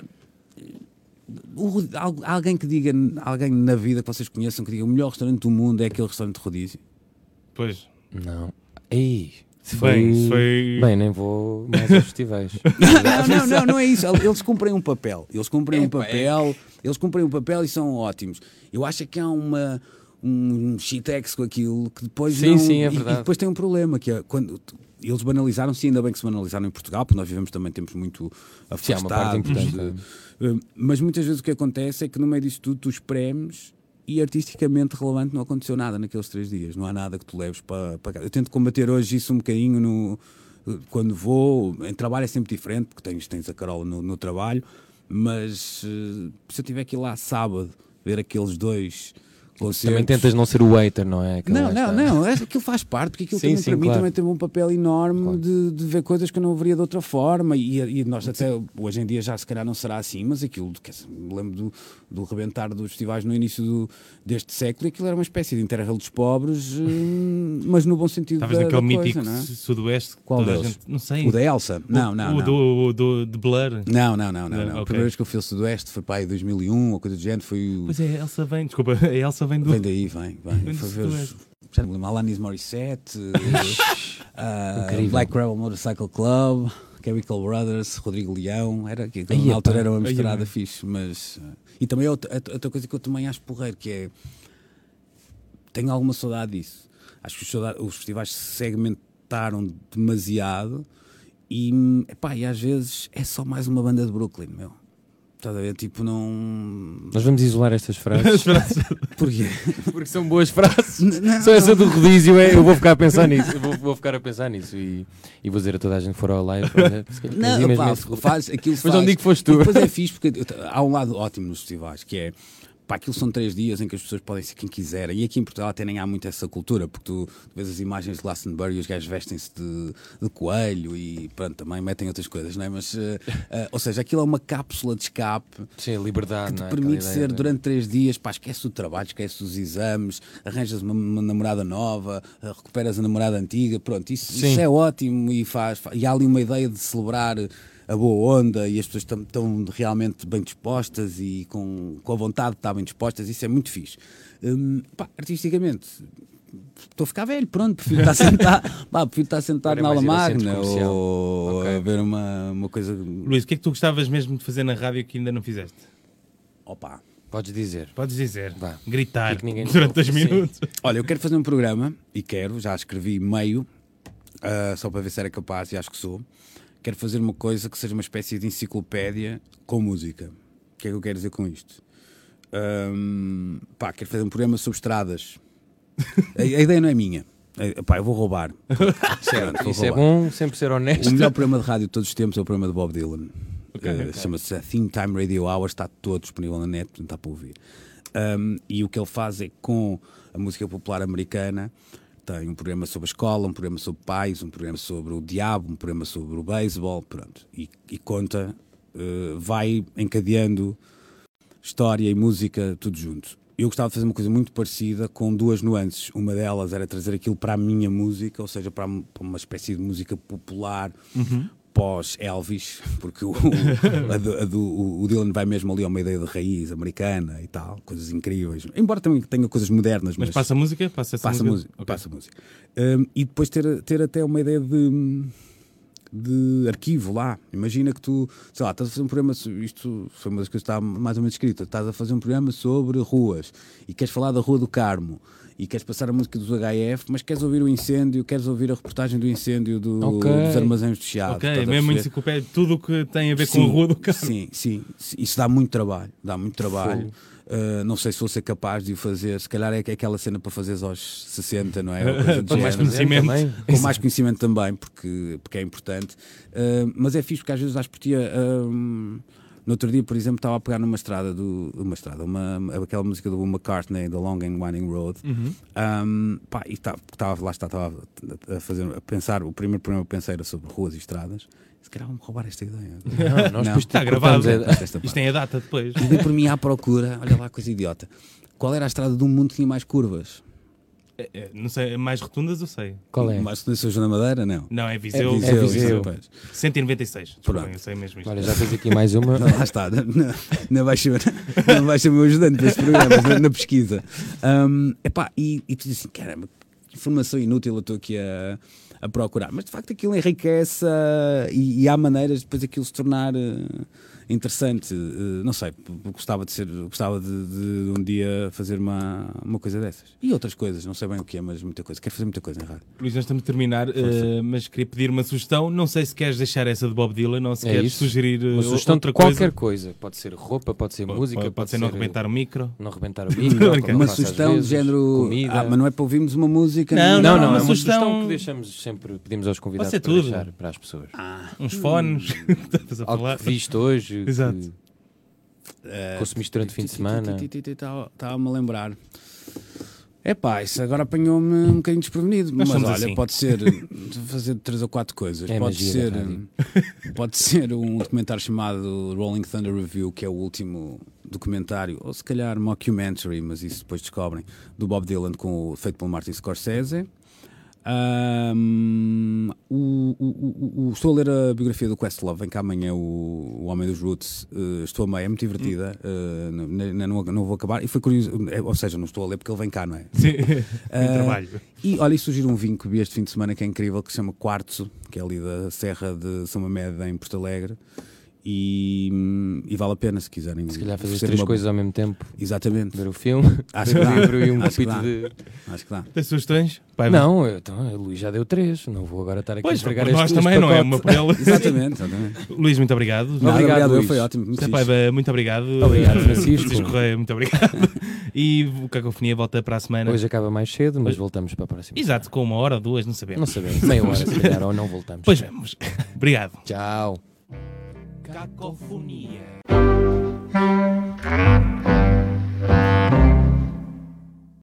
o- al- alguém que diga, alguém na vida que vocês conheçam, que diga o melhor restaurante do mundo é aquele restaurante de rodízio. Pois. Não. Ei, se Bem, se foi- Bem, nem vou mais aos festivais. Não, não, não, não é isso. Eles cumprem um papel. Eles cumprem um Epá, é. papel, eles cumprem um papel e são ótimos. Eu acho é que há uma um shitex com aquilo que depois Sim, não, sim, é e- verdade. E depois tem um problema que é quando eles banalizaram-se, ainda bem que se banalizaram em Portugal, porque nós vivemos também tempos muito Sim, afastados. importante. Uh, Mas muitas vezes o que acontece é que no meio disso tudo tu espremes e artisticamente relevante não aconteceu nada naqueles três dias. Não há nada que tu leves para, para casa. Eu tento combater hoje isso um bocadinho no, quando vou. Em trabalho é sempre diferente, porque tens, tens a Carola no, no trabalho, mas uh, se eu tiver que ir lá sábado ver aqueles dois concertos. Também tentas não ser o hater, não é? Aquele Não, não, está- não, é- aquilo faz parte, porque aquilo Sim, também sim, para mim claro. também teve um papel enorme Claro. de, de ver coisas que eu não veria de outra forma. E, e nós até hoje em dia já se calhar não será assim, mas aquilo, quer dizer, me lembro do, do rebentar dos festivais no início do- deste século, e aquilo era uma espécie de Interrail dos pobres, hum, mas no bom sentido Estavas da, naquele da coisa, mítico não é? su- sudoeste. que Qual deles? gente- não sei. O da Elsa? Não, não, o não. do, o do, de Blur. Não, não, não, não. Não, não. A primeira vez que eu fui ao Sudoeste foi para aí 2001 ou coisa do género. Foi o. Pois é, a Elsa vem, desculpa, a Elsa vem do. Vem daí, vem. vem. Vem Foi ver os. Alanis Morissette, uh. Black Rebel Motorcycle Club, Chemical Brothers, Rodrigo Leão. Era, que, na altura era uma misturada bem. fixe. Mas, uh, e também é outra, a- outra coisa que eu também acho porreiro, que é. Tenho alguma saudade disso. Acho que os, saudade- os festivais se segmentaram demasiado e, epá, e às vezes é só mais uma banda de Brooklyn, meu. Estás a ver? Tipo, não. Nós vamos isolar estas frases Porquê? porque são boas frases. Não, Só essa do rodízio, é, eu vou ficar a pensar nisso. Eu vou, vou ficar a pensar nisso e, e vou dizer a toda a gente que for ao live. olha, Não, pá, faz, aquilo Mas faz. não digo que foste tu. E depois é fixe porque há um lado ótimo nos festivais, que é pá, aquilo são três dias em que as pessoas podem ser quem quiserem. E aqui em Portugal até nem há muito essa cultura, porque tu, tu vês as imagens de Glastonbury e os gajos vestem-se de, de coelho e pronto, também metem outras coisas, não é? Mas, eh, eh, ou seja, aquilo é uma cápsula de escape Sim, liberdade, que te é? permite Aquela ser ideia de- durante três dias, pá, esquece o trabalho, esquece os exames, arranjas uma, uma namorada nova, eh, recuperas a namorada antiga, pronto, isso, isso é ótimo e faz, fa- e há ali uma ideia de celebrar a boa onda e as pessoas estão, estão realmente bem dispostas e com, com a vontade de estar bem dispostas, isso é muito fixe. Hum, pá, artisticamente, estou a ficar velho, pronto, prefiro estar sentado, pá, prefiro estar sentado Agora é na aula magna ou Ok. a ver uma, uma coisa. Luís, o que é que tu gostavas mesmo de fazer na rádio que ainda não fizeste? Opa. Podes dizer. Podes dizer. Vá. Gritar Que que ninguém- durante dois Sim. minutos. Olha, eu quero fazer um programa e quero, já escrevi meio, ah, só para ver se era capaz e acho que sou. Quero fazer uma coisa que seja uma espécie de enciclopédia com música. O que é que eu quero dizer com isto? Ahm, pá, quero fazer um programa sobre estradas. A, a ideia não é minha. Pá, eu vou roubar. Vou Isso é roubar. bom, sempre ser honesto. O melhor programa de rádio de todos os tempos é o programa de Bob Dylan. Ok, Eh, ok. Chama-se Theme Time Radio Hour, está todo disponível na net, portanto está para ouvir. Um, e o que ele faz é com a música popular americana. Tem um programa sobre a escola, um programa sobre pais, um programa sobre o diabo, um programa sobre o beisebol, pronto. E, e conta, eh, vai encadeando história e música tudo junto. Eu gostava de fazer uma coisa muito parecida com duas nuances. Uma delas era trazer aquilo para a minha música, ou seja, para, uma espécie de música popular pós-Elvis, porque o, a a do- o- o Dylan vai mesmo ali a uma ideia de raiz americana e tal, coisas incríveis. Embora também tenha coisas modernas, Mas mas, passa música? Passa passa música? música. Ok. Passa música. Um, e depois ter, ter até uma ideia de, de arquivo lá. Imagina que tu, sei lá, estás a fazer um programa, isto foi uma das coisas que está mais ou menos escrita, estás a fazer um programa sobre ruas e queres falar da Rua do Carmo. E queres passar a música dos HF, mas queres ouvir o incêndio, queres ouvir a reportagem do incêndio do- Ok. dos armazéns do Chiado. Ok, a mesmo enciclopédia, tudo o que tem a ver com Sim, a rua do carro. Sim, sim. Isso dá muito trabalho. Dá muito trabalho. Uh, não sei se vou ser capaz de o fazer. Se calhar é aquela cena para fazeres aos 60, não é? Com mais conhecimento. Também. Com mais conhecimento também, porque, porque é importante. Uh, mas é fixe porque às vezes acho por ti. um, no outro dia, por exemplo, estava a pegar numa estrada do. Uma estrada, uma, aquela música do McCartney, The Long and Winding Road. Uhum. Um, pá, e tá- estava lá está, estava a, fazer, a pensar. O primeiro programa que pensei era sobre ruas e estradas. Se calhar vão-me roubar esta ideia. Não, nós Não. Está gravado. Isto tem a data depois. E dei por mim à procura, olha lá, coisa idiota. Qual era a estrada do mundo que tinha mais curvas? É, é, não sei, mais rotundas eu sei. Qual é? Mais que São João da Madeira? Não. Não, é Viseu. é Viseu. É Viseu. pois. 196. Desculpem, Pronto. eu sei mesmo isto. Olha, já tens aqui mais uma. Não, lá está. Não, não, vai ser, não vai ser meu ajudante para este programa, na, na pesquisa. Um, epá, e, e tu dizes assim, caramba, que informação inútil eu estou aqui a, a procurar. Mas de facto aquilo enriquece ah, e, e há maneiras de depois aquilo se tornar ah, interessante. Ah, não sei, gostava de ser, gostava de, de um dia fazer uma, uma coisa dessas. E outras coisas, não sei bem o que é, mas muita coisa. Quero fazer muita coisa em rádio. Luís, nós estamos a terminar, eh, mas queria pedir uma sugestão. Não sei se queres deixar essa de Bob Dylan ou se É queres isso. sugerir eh, Uma sugestão outra de qualquer coisa. coisa. Pode ser roupa, pode ser Pode- música, pode, pode, ser não rebentar o micro. não rebentar o micro. Uma sugestão de género. Comida. Ah, mas não é para ouvirmos uma música. Não, Não, não, uma é uma sugestão- sugestão que deixamos sempre, pedimos aos convidados ser para tudo. deixar para as pessoas. Uns fones. A Algo falar. que viste hoje, Exato. que consumiste durante o fim de semana. Estava-me a lembrar. É pá, isso agora apanhou-me um bocadinho desprevenido. Nós mas olha, assim. pode ser fazer três ou quatro coisas. É pode, magia ser, rádio. pode ser um documentário chamado Rolling Thunder Review, que é o último documentário, ou se calhar mockumentary, mas isso depois descobrem, do Bob Dylan com o, feito pelo Martin Scorsese. Ahm, o- o- o- estou a ler a biografia do Questlove, vem cá amanhã o, Homem dos Roots. eh, estou a meio, é muito divertida. eh, n- n- não, não vou acabar. E foi curioso, eh, ou seja, não estou a ler porque ele vem cá, não é? Sim. Muito trabalho. E olha, e surgiu um vinho que vi este fim de semana que é incrível, que se chama Quartzo, que é ali da Serra de São Mamed, em Porto Alegre. E, e vale a pena se quiserem. Se calhar fazer três uma- coisas ao mesmo tempo. Exatamente. Ver o filme, Acho ver que o dá. livro e um Acho que capítulo de. Acho que dá. Tens sugestões? Vai, Não, eu- então, o Luís já deu três. Não vou agora estar aqui Pois, a entregar nós este, também, este não é uma por ela. Exatamente, exatamente. Luís, muito obrigado. Nada, Obrigado, obrigado, Luís. foi ótimo. Muito. Paiva, muito obrigado. Obrigado, Francisco. Francisco Correia, muito obrigado. e o Cacofonia volta para a semana. Hoje acaba mais cedo, mas voltamos para a próxima. Exato, com uma hora, duas, não sabemos. Não sabemos, meia hora se calhar, ou não voltamos. Pois vemos. obrigado. Tchau. Cacofonia.